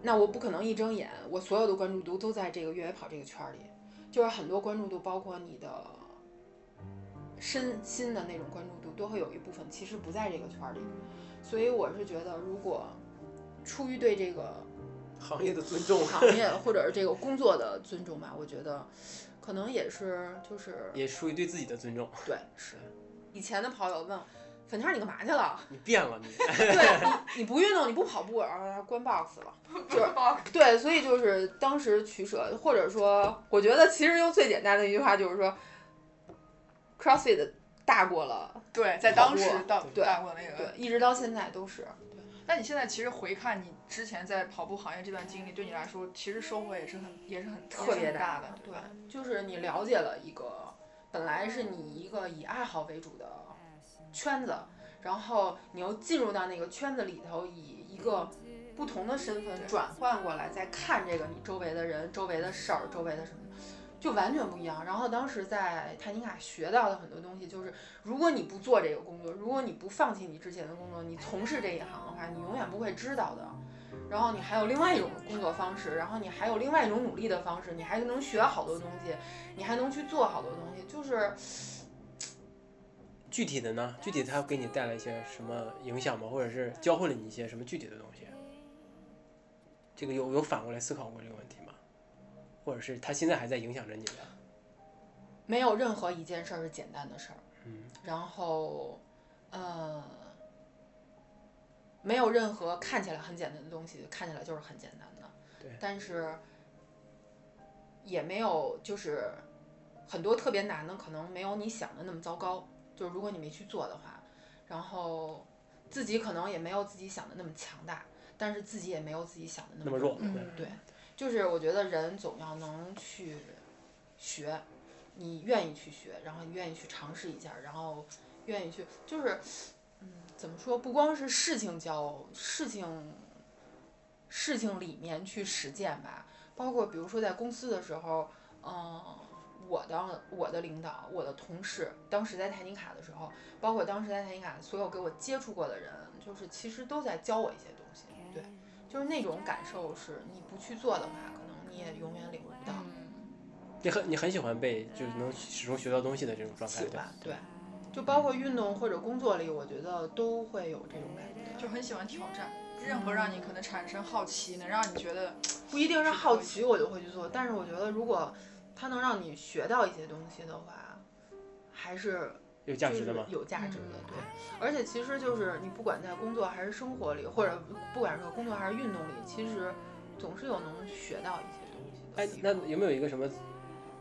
那我不可能一睁眼，我所有的关注度都在这个越野跑这个圈儿里，就是很多关注度，包括你的身心的那种关注度，都会有一部分其实不在这个圈儿里。所以我是觉得，如果出于对这个行业的尊重，行业或者是这个工作的尊重吧，我觉得可能也是就是也出于对自己的尊重。对是。以前的跑友问粉圈儿你干嘛去了？你变了，你对你你不运动你不跑步，然后他关 box 了，就是对，所以就是当时取舍，或者说我觉得其实用最简单的一句话就是说，CrossFit 大过了，对，在当时到对大过那个对，一直到现在都是。那你现在其实回看你之前在跑步行业这段经历，对你来说其实收获也是很也是很特别大的，对吧？，就是你了解了一个本来是你一个以爱好为主的圈子，然后你又进入到那个圈子里头，以一个不同的身份转换过来，再看这个你周围的人、周围的事儿、周围的什么，就完全不一样。然后当时在泰尼卡学到的很多东西，就是如果你不做这个工作，如果你不放弃你之前的工作，你从事这一行的话，你永远不会知道的。然后你还有另外一种工作方式，然后你还有另外一种努力的方式，你还能学好多东西，你还能去做好多东西，就是具体的呢？具体它给你带来一些什么影响吗？或者是教会了你一些什么具体的东西？这个有有反过来思考过这个问题？或者是它现在还在影响着你的？没有任何一件事儿是简单的事儿。嗯，然后，呃，没有任何看起来很简单的东西，看起来就是很简单的。对但是，也没有就是很多特别难的，可能没有你想的那么糟糕。就是如果你没去做的话，然后自己可能也没有自己想的那么强大，但是自己也没有自己想的那么弱。嗯对对，就是我觉得人总要能去学，你愿意去学，然后你愿意去尝试一下，然后愿意去，就是，嗯，怎么说？不光是事情教事情，事情里面去实践吧，包括比如说在公司的时候，嗯、我的我的领导，我的同事，当时在泰尼卡的时候，包括当时在泰尼卡所有给我接触过的人，就是其实都在教我一些，就是那种感受，是你不去做的话，可能你也永远领悟不到。嗯，你很你很喜欢被就是能始终学到东西的这种状态，对吧？对，就包括运动或者工作里，我觉得都会有这种感觉。就很喜欢挑战，任何让你可能产生好奇，能让你觉得不一定是好奇我就会去做，但是我觉得如果它能让你学到一些东西的话，还是有价值的吗就？是有价值的，嗯对。而且其实就是你不管在工作还是生活里，或者不管是工作还是运动里，其实总是有能学到一些东西的哎，那。有没有一个什么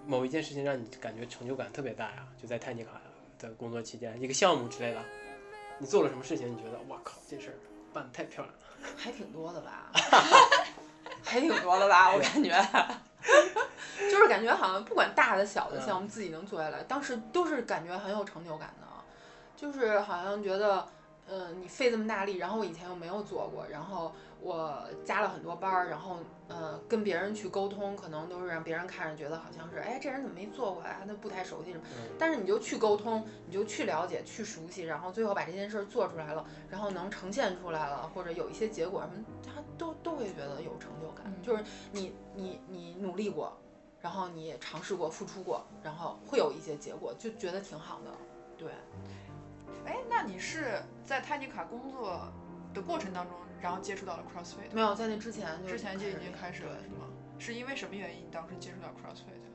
某一件事情让你感觉成就感特别大呀？就在泰尼卡的工作期间，一个项目之类的，你做了什么事情？你觉得哇靠，这事儿办的太漂亮了。还挺多的吧，还挺多的吧，我感觉，就是感觉好像不管大的小的项目自己能做下来，当时都是感觉很有成就感的，就是好像觉得，嗯、你费这么大力，然后我以前又没有做过，然后我加了很多班儿，然后呃跟别人去沟通，可能都是让别人看着觉得好像是，哎，这人怎么没做过呀？他不太熟悉什么。嗯但是你就去沟通，你就去了解、去熟悉，然后最后把这件事儿做出来了，然后能呈现出来了，或者有一些结果什么，他都都会觉得有成就感。嗯就是你你你努力过，然后你也尝试过、付出过，然后会有一些结果，就觉得挺好的。对，哎，那你是在泰尼卡工作的过程当中，然后接触到了 CrossFit？没有在那之前就之前就已经开始了，是吗？是因为什么原因当时接触到 CrossFit？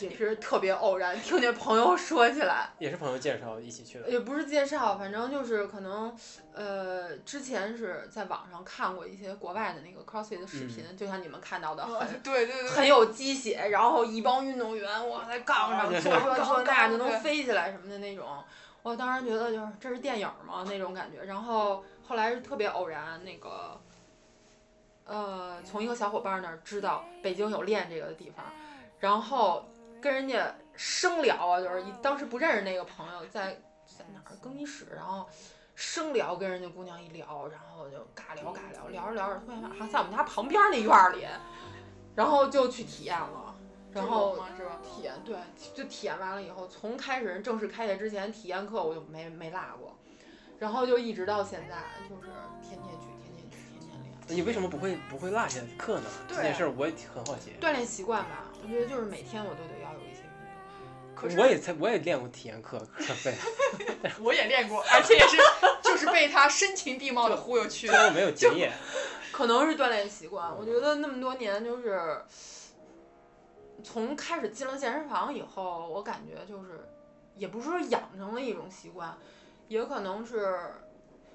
也是特别偶然，听见朋友说起来，也是朋友介绍一起去的。也不是介绍，反正就是可能，呃，之前是在网上看过一些国外的那个 CrossFit 的视频，就像你们看到的，很对对对，很有鸡血，然后一帮运动员哇在杠上做这做那杠就能飞起来什么的那种，我当时觉得就是这是电影吗那种感觉。然后后来是特别偶然，那个，呃，从一个小伙伴那儿知道北京有练这个的地方，然后跟人家生聊啊，就是一当时不认识那个朋友在在哪儿更衣室，然后。生聊跟人家姑娘一聊，然后就尬聊尬聊，聊着聊着，突然好像在我们家旁边那院儿里，然后就去体验了，然后？体验对，就体验完了以后，从开始正式开业之前，体验课我就没没落过，然后就一直到现在，就是天天去，天天去，天天练，你为什么不会不会落下课呢？这对件事我也很好奇。锻炼习惯吧。我觉得就是每天我都得要有一些运动。可是我也才我也练过体验课，课费，我也练过，而且也是就是被他深情地貌的忽悠去的。我没有经验。可能是锻炼习惯。我觉得那么多年就是，从开始进了健身房以后，我感觉就是，也不是说养成了一种习惯，也可能是，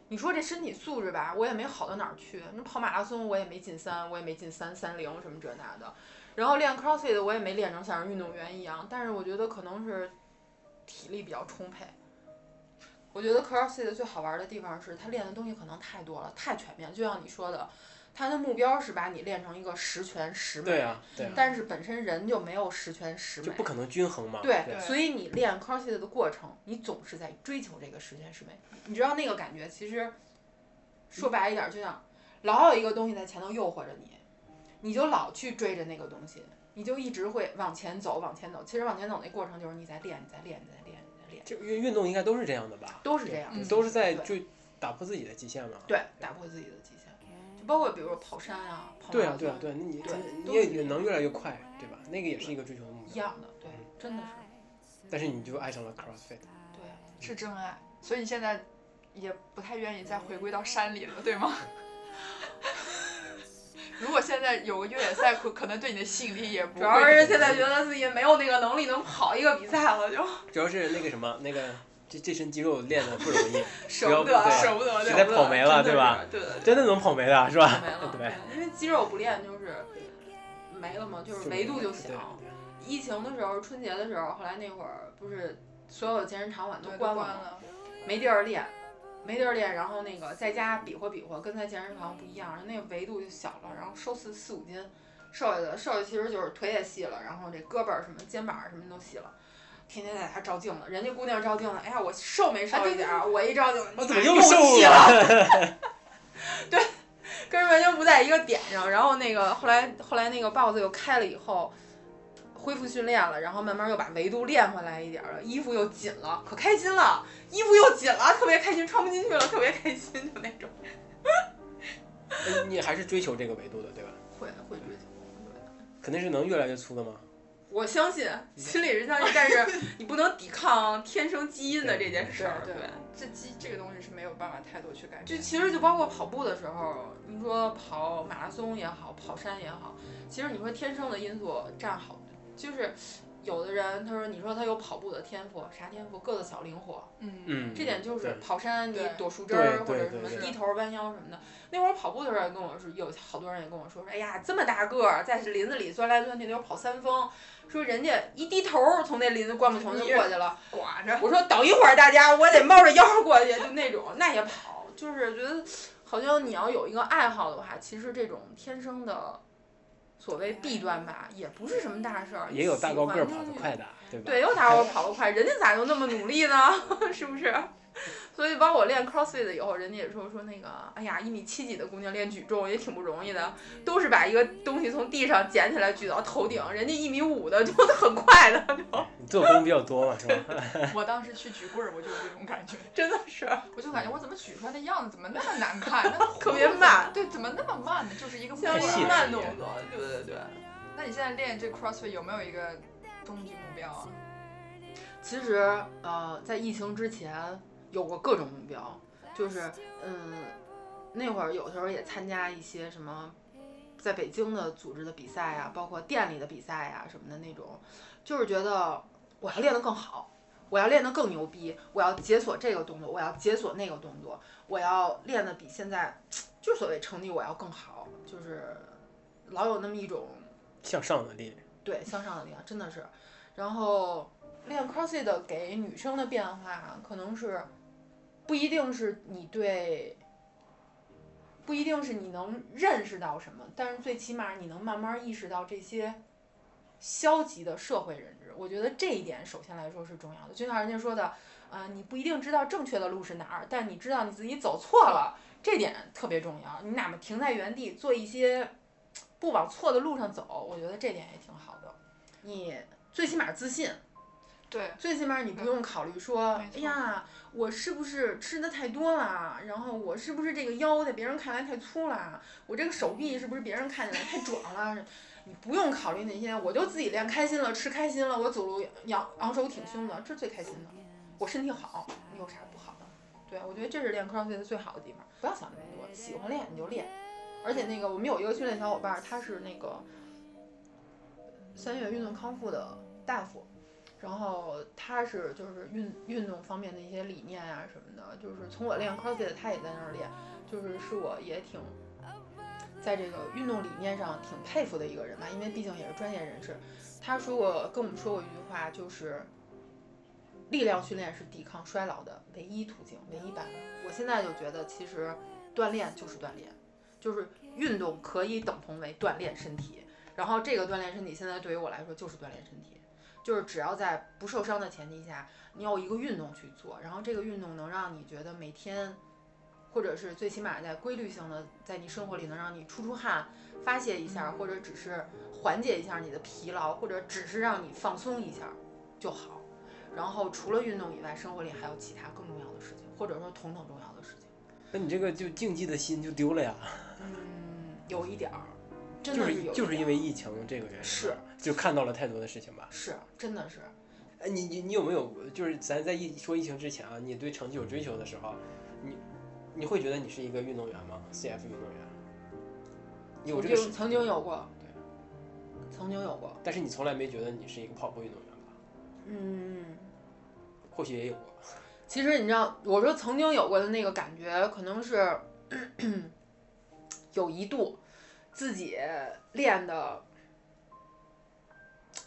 你说这身体素质吧，我也没好到哪儿去。那跑马拉松我也没进三，我也没进三三零什么这那的，然后练 CrossFit 我也没练成像是运动员一样，但是我觉得可能是体力比较充沛。我觉得 CrossFit 最好玩的地方是，它练的东西可能太多了，太全面。就像你说的，它的目标是把你练成一个十全十美，对啊，对啊，但是本身人就没有十全十美，就不可能均衡嘛。对，对所以你练 CrossFit 的过程，你总是在追求这个十全十美。你知道那个感觉，其实说白一点，就像老有一个东西在前头诱惑着你，你就老去追着那个东西，你就一直会往前走，往前走。其实往前走那过程就是你在练，你在练，你在练，你在练，这运运动应该都是这样的吧？都是这样嗯都是在对追打破自己的极限嘛。对，打破自己的极限，就包括比如说跑山啊，跑对啊，对啊，对啊，那你对你也能越来越快，对吧？那个也是一个追求的目标。一样的，对，真的是，但是你就爱上了 CrossFit，对。是真爱，所以你现在也不太愿意再回归到山里了，对吗？如果现在有个越野赛，可可能对你的吸引力也不。主要是现在觉得自己没有那个能力能跑一个比赛了，就主要是那个什么那个这这身肌肉练的不容易，舍不得，舍不得，实在舍不得跑没了对吧？对对对，真的能跑没的是吧？没了，对，因为肌肉不练就是没了嘛，就是维度就小。疫情的时候，春节的时候，后来那会儿不是所有健身场馆都关？关了，没地儿练，没地儿练，然后那个在家比划比划，跟在健身房不一样，那个维度就小了，然后瘦四四五斤，瘦下来，瘦下去其实就是腿也细了，然后这胳膊儿什么肩膀儿什么都细了。天天在家照镜子，人家姑娘照镜子，哎呀，我瘦没瘦一点儿？我一照镜子，我怎么又瘦细了？对，跟人完全不在一个点上。然后那个后来后来那个 boss 又开了以后，恢复训练了，然后慢慢又把维度练回来一点儿了，衣服又紧了，可开心了，衣服又紧了，特别开心，穿不进去了，特别开心，就那种。呃你还是追求这个维度的，对吧？会会追求，肯定是能越来越粗的吗？我相信，心里是相信，但是 你不能抵抗天生基因的这件事儿，对对。这基这个东西是没有办法太多去改变。就其实就包括跑步的时候，你说跑马拉松也好，跑山也好，其实你说天生的因素占好，就是有的人他说你说他有跑步的天赋，啥天赋？个子小灵活，嗯嗯，这点就是跑山你躲树枝儿或者什么低头弯腰什么的。那会儿跑步的时候也跟我说，有好多人也跟我说说，哎呀这么大个儿在林子里钻来钻去，那会儿跑三峰，说人家一低头儿从那林子灌木丛就过去了。寡着。我说等一会儿，大家，我得猫着腰过去，就那种，那也跑，就是觉得好像你要有一个爱好的话，其实这种天生的所谓弊端吧，也不是什么大事儿。也有大高个跑得快的，对吧？对，有大高个儿跑得快，人家咋就那么努力呢？是不是？所以包括我练 CrossFit 以后，人家也说说那个，哎呀，一米七几的姑娘练举重也挺不容易的，都是把一个东西从地上捡起来举到头顶，人家一米五的就 很快的就，你做工比较多嘛，是吧？我当时去举棍儿，我就有这种感觉，真的是。我就感觉我怎么举出来的样子怎么那么难看，那特别慢对，怎么那么慢呢？就是一个像是细的慢动作，对对对。那你现在练这 CrossFit 有没有一个终极目标啊？其实呃，在疫情之前有过各种目标，就是嗯，那会儿有时候也参加一些什么在北京的组织的比赛啊、包括店里的比赛呀、什么的那种，就是觉得我要练得更好，我要练得更牛逼，我要解锁这个动作，我要解锁那个动作，我要练得比现在就所谓成绩我要更好，就是老有那么一种向上的力量，对向上的力量，真的是。然后练 CrossFit 给女生的变化，可能是不一定是你对，不一定是你能认识到什么，但是最起码你能慢慢意识到这些消极的社会认知。我觉得这一点首先来说是重要的。就像人家说的，呃，你不一定知道正确的路是哪儿，但你知道你自己走错了，这点特别重要。你哪怕停在原地做一些不往错的路上走，我觉得这点也挺好的。你最起码自信，对，最起码你不用考虑说，哎呀，我是不是吃的太多了？然后我是不是这个腰在别人看来太粗了？我这个手臂是不是别人看起来太壮了？你不用考虑那些，我就自己练开心了，吃开心了，我走路仰昂首挺胸的，这是最开心的。我身体好，你有啥不好的？对，我觉得这是练 CrossFit 最好的地方。不要想那么多，喜欢练你就练。而且那个我们有一个训练小伙伴儿，他是那个三月运动康复的大夫，然后他是就是运运动方面的一些理念啊什么的，就是从我练 CrossFit，他也在那儿练，就是是我也挺在这个运动理念上挺佩服的一个人吧，因为毕竟也是专业人士。他说过跟我们说过一句话，就是力量训练是抵抗衰老的唯一途径、唯一办法。我现在就觉得，其实锻炼就是锻炼，就是运动可以等同为锻炼身体。然后这个锻炼身体，现在对于我来说就是锻炼身体，就是只要在不受伤的前提下，你有一个运动去做，然后这个运动能让你觉得每天或者是最起码在规律性的在你生活里能让你出出汗、发泄一下，或者只是缓解一下你的疲劳，或者只是让你放松一下就好。然后除了运动以外，生活里还有其他更重要的事情，或者说同等重要的事情。那你这个就竞技的心就丢了呀，嗯，有一点儿，真就的有一是就是因为疫情这个原因，是就看到了太多的事情吧。是真的是。哎，你你你有没有就是咱在疫说疫情之前啊，你对成绩有追求的时候，你你会觉得你是一个运动员吗？CF 运动员？有这个，曾经曾经有过，对曾经有过，但是你从来没觉得你是一个跑步运动员吧？嗯。或许也有过。其实你知道，我说曾经有过的那个感觉，可能是 有一度自己练的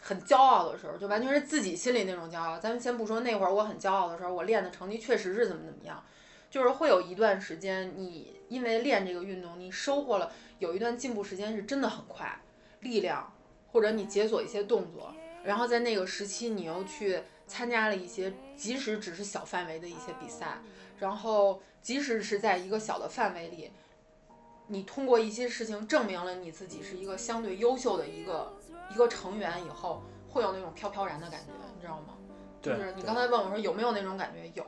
很骄傲的时候，就完全是自己心里那种骄傲。咱们先不说那会儿我很骄傲的时候，我练的成绩确实是怎么怎么样，就是会有一段时间，你因为练这个运动，你收获了有一段进步时间是真的很快，力量或者你解锁一些动作，然后在那个时期你又去。参加了一些，即使只是小范围的一些比赛，然后即使是在一个小的范围里，你通过一些事情证明了你自己是一个相对优秀的一个一个成员以后，会有那种飘飘然的感觉，你知道吗？就是你刚才问我说有没有那种感觉，有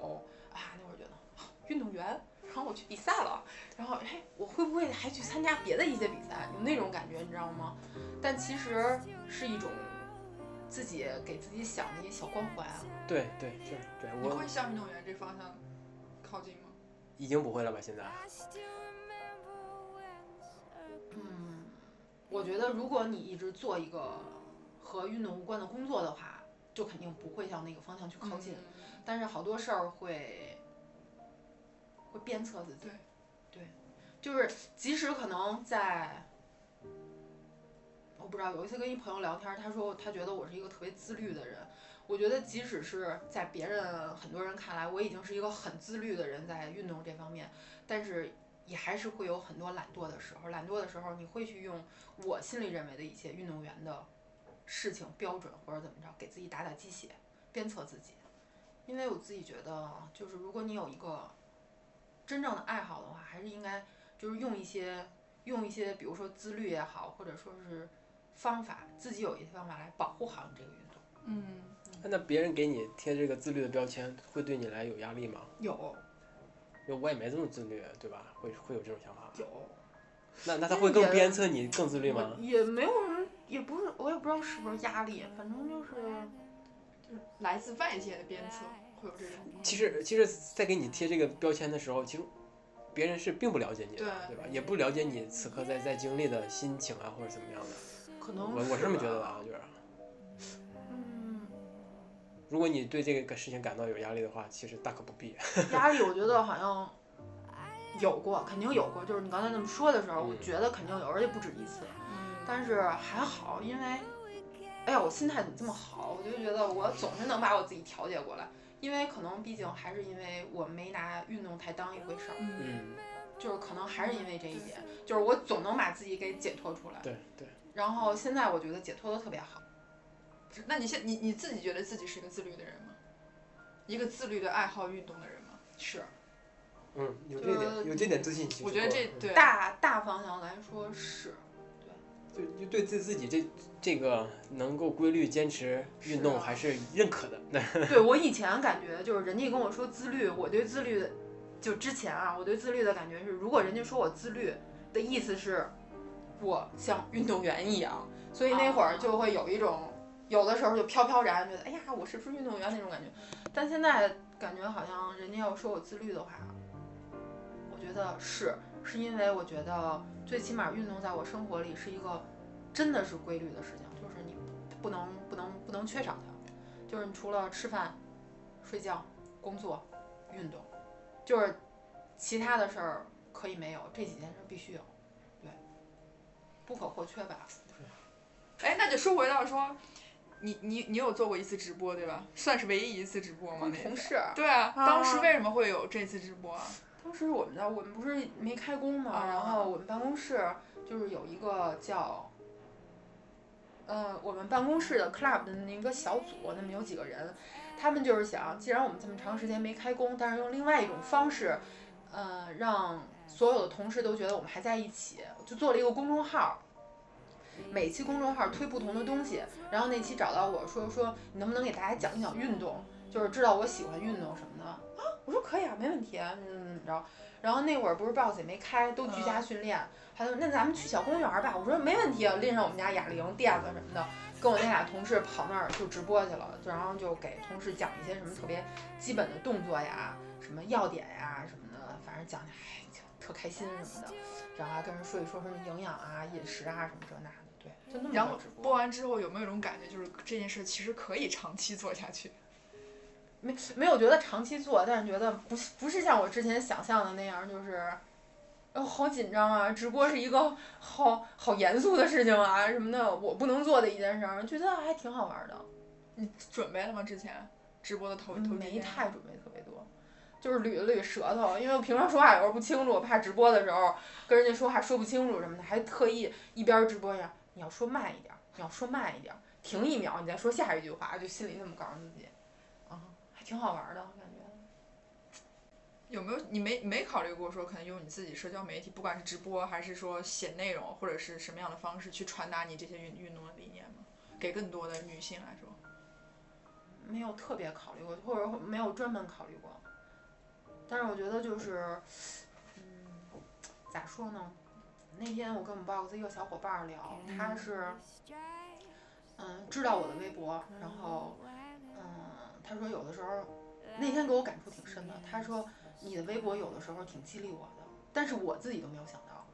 啊，那会儿觉得啊运动员，然后我去比赛了，然后哎，我会不会还去参加别的一些比赛？有那种感觉，你知道吗？但其实是一种。自己给自己想的一些小光环啊，对对是，对我你会向运动员这方向靠近吗？已经不会了吧？现在？我觉得如果你一直做一个和运动无关的工作的话，就肯定不会向那个方向去靠近。嗯但是好多事儿会会鞭策自己。对对，就是即使可能在。我不知道，有一次跟一朋友聊天，他说他觉得我是一个特别自律的人。我觉得即使是在别人很多人看来，我已经是一个很自律的人，在运动这方面，但是也还是会有很多懒惰的时候。懒惰的时候，你会去用我心里认为的一些运动员的事情标准或者怎么着，给自己打打鸡血，鞭策自己。因为我自己觉得，就是如果你有一个真正的爱好的话，还是应该就是用一些用一些，比如说自律也好，或者说是。方法自己有一些方法来保护好你这个运动。嗯，那别人给你贴这个自律的标签，会对你来有压力吗？有。就我也没这么自律，对吧？会会有这种想法。有。那那他会更鞭策你更自律吗？也没有什么，也不是，我也不知道是不是压力，反正就是就是来自外界的鞭策，会有这种。其实其实，在给你贴这个标签的时候，其实别人是并不了解你的，对吧？也不了解你此刻在在经历的心情啊，或者怎么样的。可能我我是这么觉得的啊，就是。嗯。如果你对这个事情感到有压力的话，其实大可不必。压力，我觉得好像有过，肯定有过。就是你刚才那么说的时候，我觉得肯定有，而且不止一次。嗯。但是还好，因为，哎呀，我心态怎么这么好？我就觉得我总是能把我自己调节过来。因为可能毕竟还是因为我没拿运动太当一回事儿。嗯。就是可能还是因为这一点，就是我总能把自己给解脱出来。对对。然后现在我觉得解脱的特别好。那你现你你自己觉得自己是一个自律的人吗？一个自律的爱好运动的人吗？是。嗯，有这点有这点自信。我觉得这对大大方向来说是。对。就就对自自己这这个能够规律坚持运动还是认可的。对我以前感觉就是人家跟我说自律，我对自律的。就之前啊，我对自律的感觉是，如果人家说我自律的意思是，我像运动员一样，所以那会儿就会有一种，有的时候就飘飘然，觉得哎呀，我是不是运动员那种感觉。但现在感觉好像人家要说我自律的话，我觉得是，是因为我觉得最起码运动在我生活里是一个真的是规律的事情，就是你不能不能不能缺少它，就是你除了吃饭、睡觉、工作、运动。就是其他的事儿可以没有，这几件事必须有，对，不可或缺吧。哎，那就说回到说，你你你有做过一次直播对吧？算是唯一一次直播吗？那同事。对啊，当时为什么会有这次直播啊？当时我们的我们不是没开工嘛，然后我们办公室就是有一个叫，呃，我们办公室的 club 的那个小组，那么有几个人。他们就是想，既然我们这么长时间没开工，但是用另外一种方式，呃，让所有的同事都觉得我们还在一起，就做了一个公众号。每期公众号推不同的东西，然后那期找到我说说你能不能给大家讲一讲运动，就是知道我喜欢运动什么的。啊，我说可以啊，没问题，嗯，然后然后那会儿不是 boss 也没开，都居家训练，他说那咱们去小公园吧，我说没问题，拎上我们家哑铃、垫子什么的，跟我那俩同事跑那儿就直播去了，就然后就给同事讲一些什么特别基本的动作呀，什么要点呀什么的，反正讲讲哎特开心什么的，然后还跟人说一说什么营养啊、饮食啊什么这那的。对，就那么然后播完之后有没有一种感觉，就是这件事其实可以长期做下去？没没有觉得长期做，但是觉得不是不是像我之前想象的那样，就是，哦，好紧张啊！直播是一个好好严肃的事情啊，什么的，我不能做的一件事儿，觉得还挺好玩的。你准备了吗？之前直播的头头几没天太准备特别多，就是捋了捋舌头，因为我平常说话有时候不清楚，我怕直播的时候跟人家说话说不清楚什么的，还特意一边儿直播呀，你要说慢一点儿，你要说慢一点儿，停一秒，你再说下一句话，就心里那么告诉自己，啊，还挺好玩儿的，我感觉。有没有你没没考虑过说可能用你自己社交媒体，不管是直播还是说写内容，或者是什么样的方式去传达你这些运运动的理念吗？给更多的女性来说，没有特别考虑过，或者没有专门考虑过。但是我觉得就是，嗯，咋说呢？那天我跟我们 box 一个小伙伴儿聊，他是，嗯，知道我的微博，然后，嗯，他说有的时候，那天给我感触挺深的。他说你的微博有的时候挺激励我的，但是我自己都没有想到。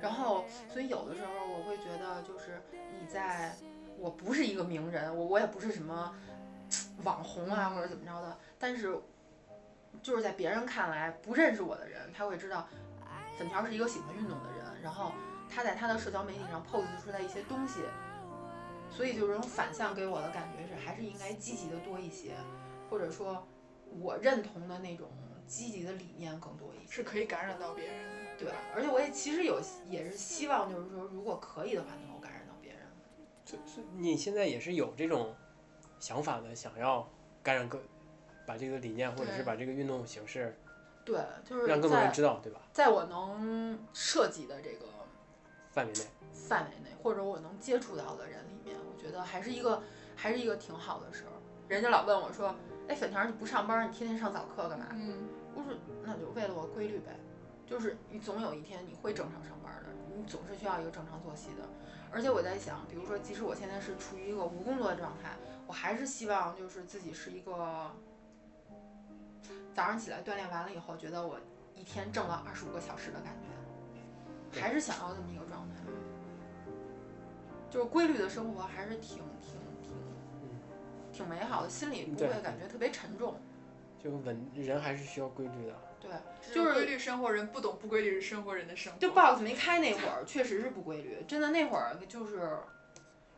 然后，所以有的时候我会觉得，就是你在，我不是一个名人，我我也不是什么网红啊或者怎么着的，但是就是在别人看来不认识我的人，他会知道粉条是一个喜欢运动的人，然后他在他的社交媒体上 pose 出来一些东西，所以就是这种反向给我的感觉是，还是应该积极的多一些，或者说我认同的那种积极的理念更多一些。是可以感染到别人的，对吧？而且我也其实有也是希望，就是说如果可以的话，能够感染到别人。就就你现在也是有这种想法的，想要感染更，把这个理念或者是把这个运动形式对，就是让更多人在知道，对吧？在我能涉及的这个范围内，范围内，或者我能接触到的人里面，我觉得还是一个还是一个挺好的事儿。人家老问我说：“哎，粉条，你不上班，你天天上早课干嘛？”嗯，我说：“那就为了我规律呗，就是你总有一天你会正常上班的，你总是需要一个正常作息的。而且我在想，比如说，即使我现在是处于一个无工作的状态，我还是希望就是自己是一个早上起来锻炼完了以后，觉得我一天挣了二十五个小时的感觉，还是想要这么一个状态。就是规律的生活还是挺挺挺挺美好的，心里不会感觉特别沉重。就稳人还是需要规律的。对，就是规律生活人不懂不规律是生活人的生活。就 box 没开那会儿，确实是不规律。真的那会儿就是，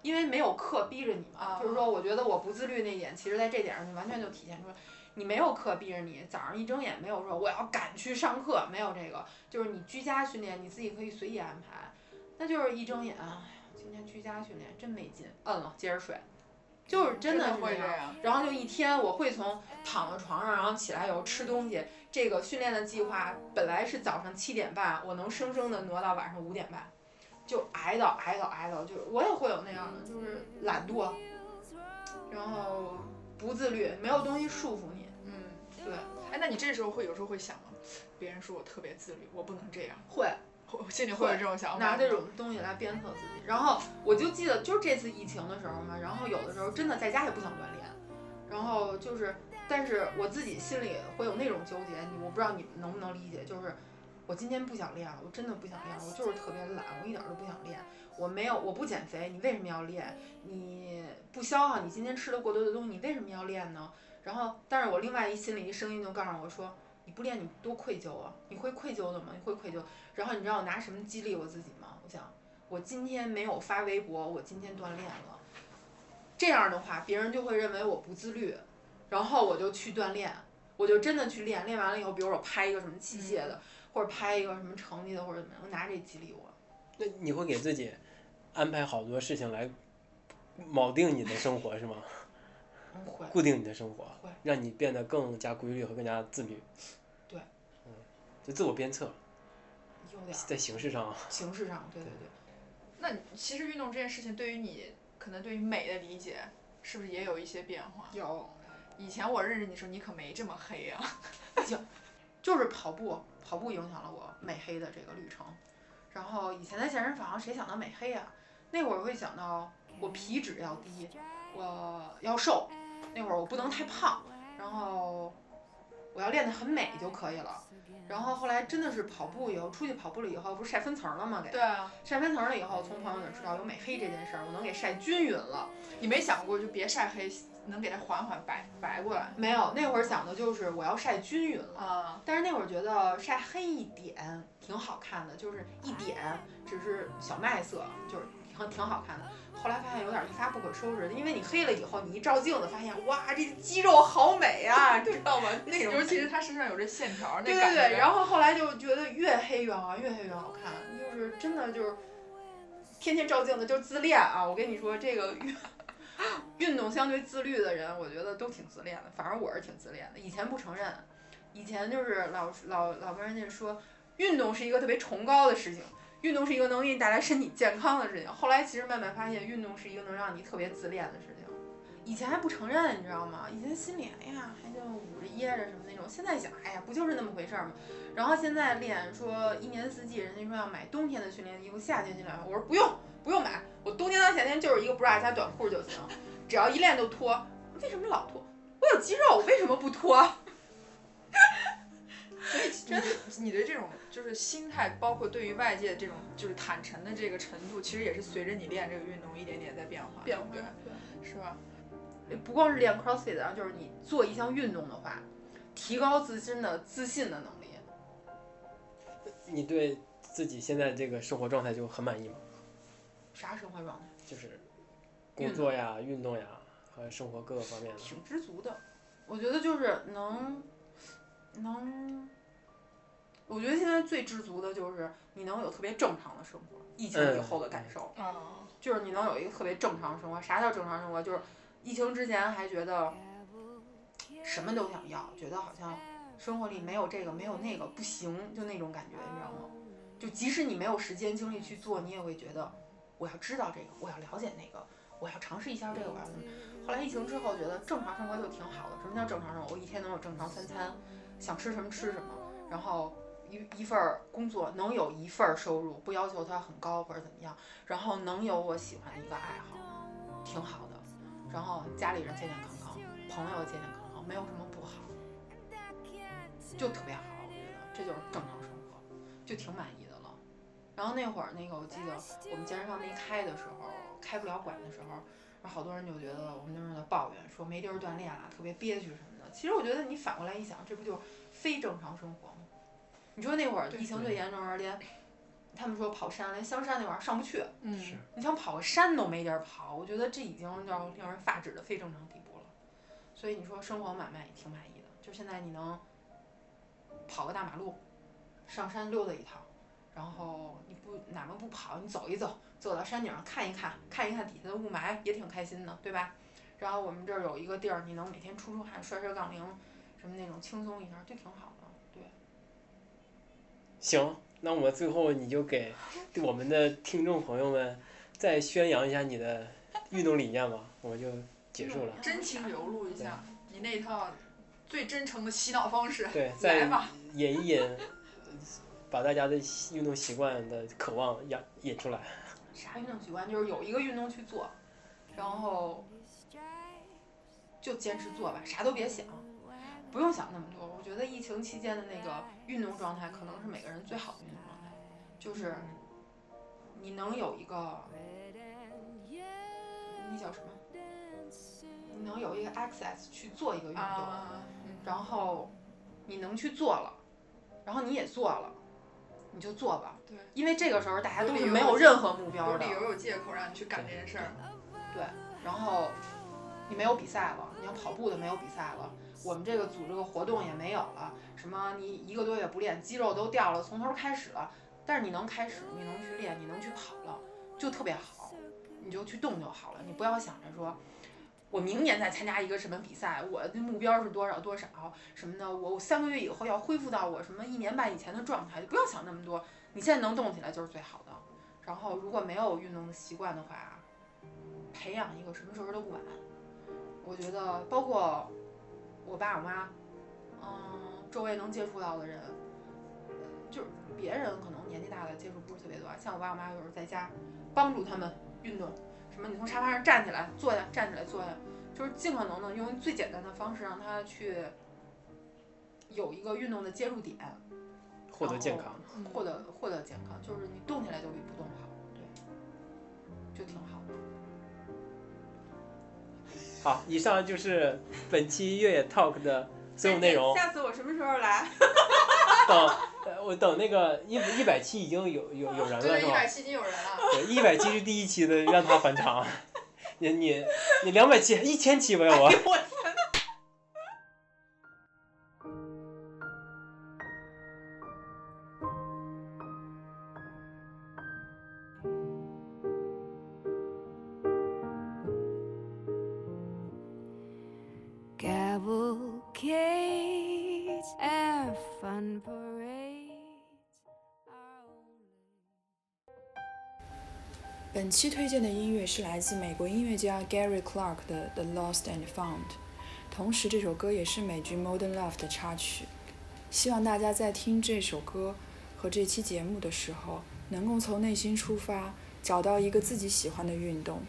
因为没有课逼着你嘛，啊就是说，我觉得我不自律那点，其实在这点上就完全就体现出来。你没有课逼着你，早上一睁眼没有说我要赶去上课，没有这个，就是你居家训练你自己可以随意安排。那就是一睁眼，哎呀，今天居家训练真没劲，摁了接着睡，就是真的。会这样。然后就一天，我会从躺在床上，然后起来以后吃东西。这个训练的计划本来是早上七点半，我能生生的挪到晚上五点半，就挨到挨到挨到，就是我也会有那样的，就是懒惰，然后不自律，没有东西束缚你。哎，那你这时候会有时候会想吗？别人说我特别自律，我不能这样，会我心里会有这种想法。拿这种东西来鞭策自己。然后我就记得，就是这次疫情的时候嘛，然后有的时候真的在家也不想锻炼，然后就是，但是我自己心里会有那种纠结，你我不知道你们能不能理解，就是我今天不想练了，我真的不想练了，我就是特别懒，我一点儿都不想练。我没有，我不减肥，你为什么要练？你不消耗你今天吃的过多的东西，你为什么要练呢？然后，但是我另外一心里一声音就告诉我说，你不练你多愧疚啊！你会愧疚的吗？你会愧疚。然后你知道我拿什么激励我自己吗？我想，我今天没有发微博，我今天锻炼了。这样的话，别人就会认为我不自律，然后我就去锻炼，我就真的去练，练完了以后，比如我拍一个什么器械的，或者拍一个什么成绩的，或者怎么样，我拿这激励我。那你会给自己安排好多事情来铆定你的生活是吗？固定你的生活会，让你变得更加规律和更加自律。对，嗯就自我鞭策，有点在形式上，形式上，对对对。那其实运动这件事情对于你，可能对于美的理解，是不是也有一些变化？有，以前我认识你的时候，你可没这么黑啊。就是跑步，跑步影响了我美黑的这个旅程。然后以前在健身房，谁想到美黑啊？那会儿会想到我皮脂要低，我要瘦，那会儿我不能太胖，然后我要练得很美就可以了。然后后来真的是跑步以后，出去跑步了以后，不是晒分层了吗？给对啊，晒分层了以后，从朋友那儿知道有美黑这件事儿，我能给晒均匀了。你没想过就别晒黑，能给它缓缓白白过来没有，那会儿想的就是我要晒均匀了。啊？但是那会儿觉得晒黑一点挺好看的，就是一点，只是小麦色，就是挺挺好看的。后来发现有点一发不可收拾，因为你黑了以后，你一照镜子发现，哇，这肌肉好美啊，知道吗？那种尤其是他身上有这线条，那对。对对，然后后来就觉得越黑越好，越黑越好看，就是真的就是天天照镜子就自恋啊！我跟你说，这个 运运动相对自律的人，我觉得都挺自恋的，反正我是挺自恋的。以前不承认，以前就是老老老跟人家说，运动是一个特别崇高的事情。运动是一个能给你带来身体健康的事情，后来其实慢慢发现，运动是一个能让你特别自恋的事情。以前还不承认，你知道吗？以前心里哎呀，还就捂着掖着什么那种。现在想，哎呀，不就是那么回事儿吗？然后现在练说一年四季，人家说要买冬天的训练衣服，夏天训练，我说不用不用买，我冬天到夏天就是一个 bra 加短裤就行，只要一练就脱。为什么老脱？我有肌肉，我为什么不脱？所以真的你对这种就是心态，包括对于外界这种就是坦诚的这个程度，其实也是随着你练这个运动一点点在变化，变化对对？是吧？不光是练 CrossFit 啊，就是你做一项运动的话，提高自身的自信的能力。你对自己现在这个生活状态就很满意吗？啥生活状态？就是工作呀、运动呀和生活各个方面的。挺知足的。我觉得就是能能，我觉得现在最知足的就是你能有特别正常的生活，疫情以后的感受。嗯，就是你能有一个特别正常的生活。啥叫正常生活？就是疫情之前还觉得什么都想要，觉得好像生活里没有这个没有那个不行，就那种感觉，你知道吗？就即使你没有时间精力去做，你也会觉得我要知道这个，我要了解那个，我要尝试一下这个，我要怎么。后来疫情之后，觉得正常生活就挺好的。什么叫正常生活？我一天能有正常三餐，想吃什么吃什么，然后一一份工作能有一份收入，不要求它很高或者怎么样，然后能有我喜欢的一个爱好，挺好的。然后家里人健健康康，朋友健健康康，没有什么不好，就特别好。我觉得这就是正常生活，就挺满意的了。然后那会儿那个我记得我们健身房没开的时候，开不了馆的时候，然后好多人就觉得我们那儿在抱怨说没地儿锻炼了，特别憋屈什么的。其实我觉得你反过来一想，这不就是非正常生活吗？你说那会儿疫情最严重的时候，连他们说跑山，连香山那玩意儿上不去，嗯，是你想跑个山都没地儿跑，我觉得这已经要令人发指的非正常地步了。所以你说生活买卖也挺满意的，就现在你能跑个大马路，上山溜达一趟，然后你不哪怕不跑，你走一走，走到山顶上看一看，看一看底下的雾霾，也挺开心的，对吧？然后我们这儿有一个地儿，你能每天出出汗，摔摔杠铃，什么那种轻松一下，就挺好的。对，行，那我们最后你就给我们的听众朋友们再宣扬一下你的运动理念吧，我们就结束了。真情流露一下你那一套最真诚的洗脑方式，对，来再吧。引一引，把大家的运动习惯的渴望引引出来。啥运动习惯？就是有一个运动去做，然后就坚持做吧，啥都别想，不用想那么多。我觉得疫情期间的那个运动状态，可能是每个人最好的运动状态，就是你能有一个，那叫什么？你能有一个 access 去做一个运动，啊，然后你能去做了，然后你也做了，你就做吧。对，因为这个时候大家都是没有任何目标的有理，由有借口让你去干这件事儿。对然后你没有比赛了，你要跑步的没有比赛了，我们这个组织个活动也没有了，什么你一个多月不练，肌肉都掉了，从头开始了。但是你能开始，你能去练，你能去跑了，就特别好，你就去动就好了。你不要想着说，我明年再参加一个什么比赛，我的目标是多少多少什么的，我三个月以后要恢复到我什么一年半以前的状态，就不要想那么多。你现在能动起来就是最好的。然后如果没有运动的习惯的话，培养一个什么时候都不晚。我觉得包括我爸我妈，嗯，周围能接触到的人，就是别人可能年纪大的接触不是特别多，像我爸我妈有时候在家帮助他们运动，什么你从沙发上站起来坐下，站起来坐下，就是尽可能的用最简单的方式让他去有一个运动的接入点，获得健康。获得获得健康，就是你动起来就比不动好，对，就挺好。好，以上就是本期越野 Talk 的所有内容。下次我什么时候来？等，呃我等那个一一百期已经有有有人了，是吧一百？期已经有人了。对，一百期是第一期的，让他返场。你你你两百期、一千期吧，要不？我天！Cavalcades and fun parades are only 本期推荐的音乐是来自美国音乐家 Gary Clark 的《The Lost and Found》，同时这首歌也是美剧《Modern Love》的插曲。希望大家在听这首歌和这期节目的时候，能够从内心出发，找到一个自己喜欢的运动，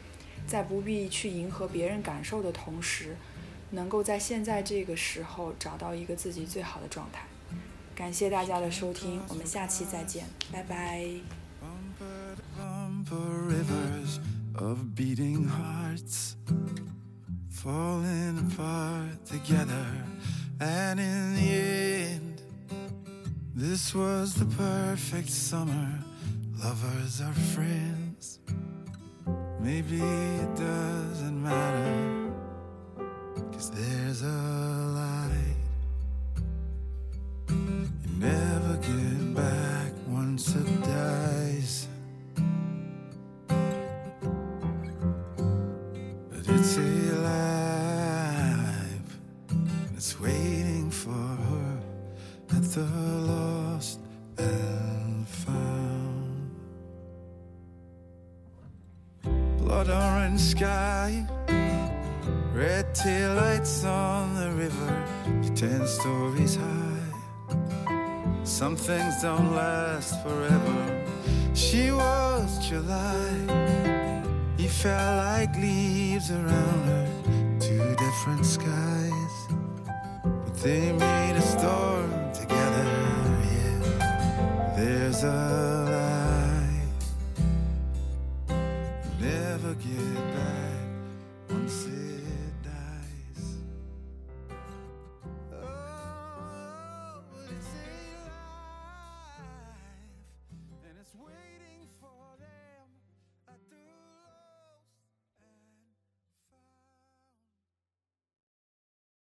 在不必去迎合别人感受的同时，能够在现在这个时候找到一个自己最好的状态。感谢大家的收听，我们下期再见，拜拜。Bumper to bumper rivers of beating hearts falling apart together and in the end this was the perfect summer lovers are friends maybe it doesn't matter there's a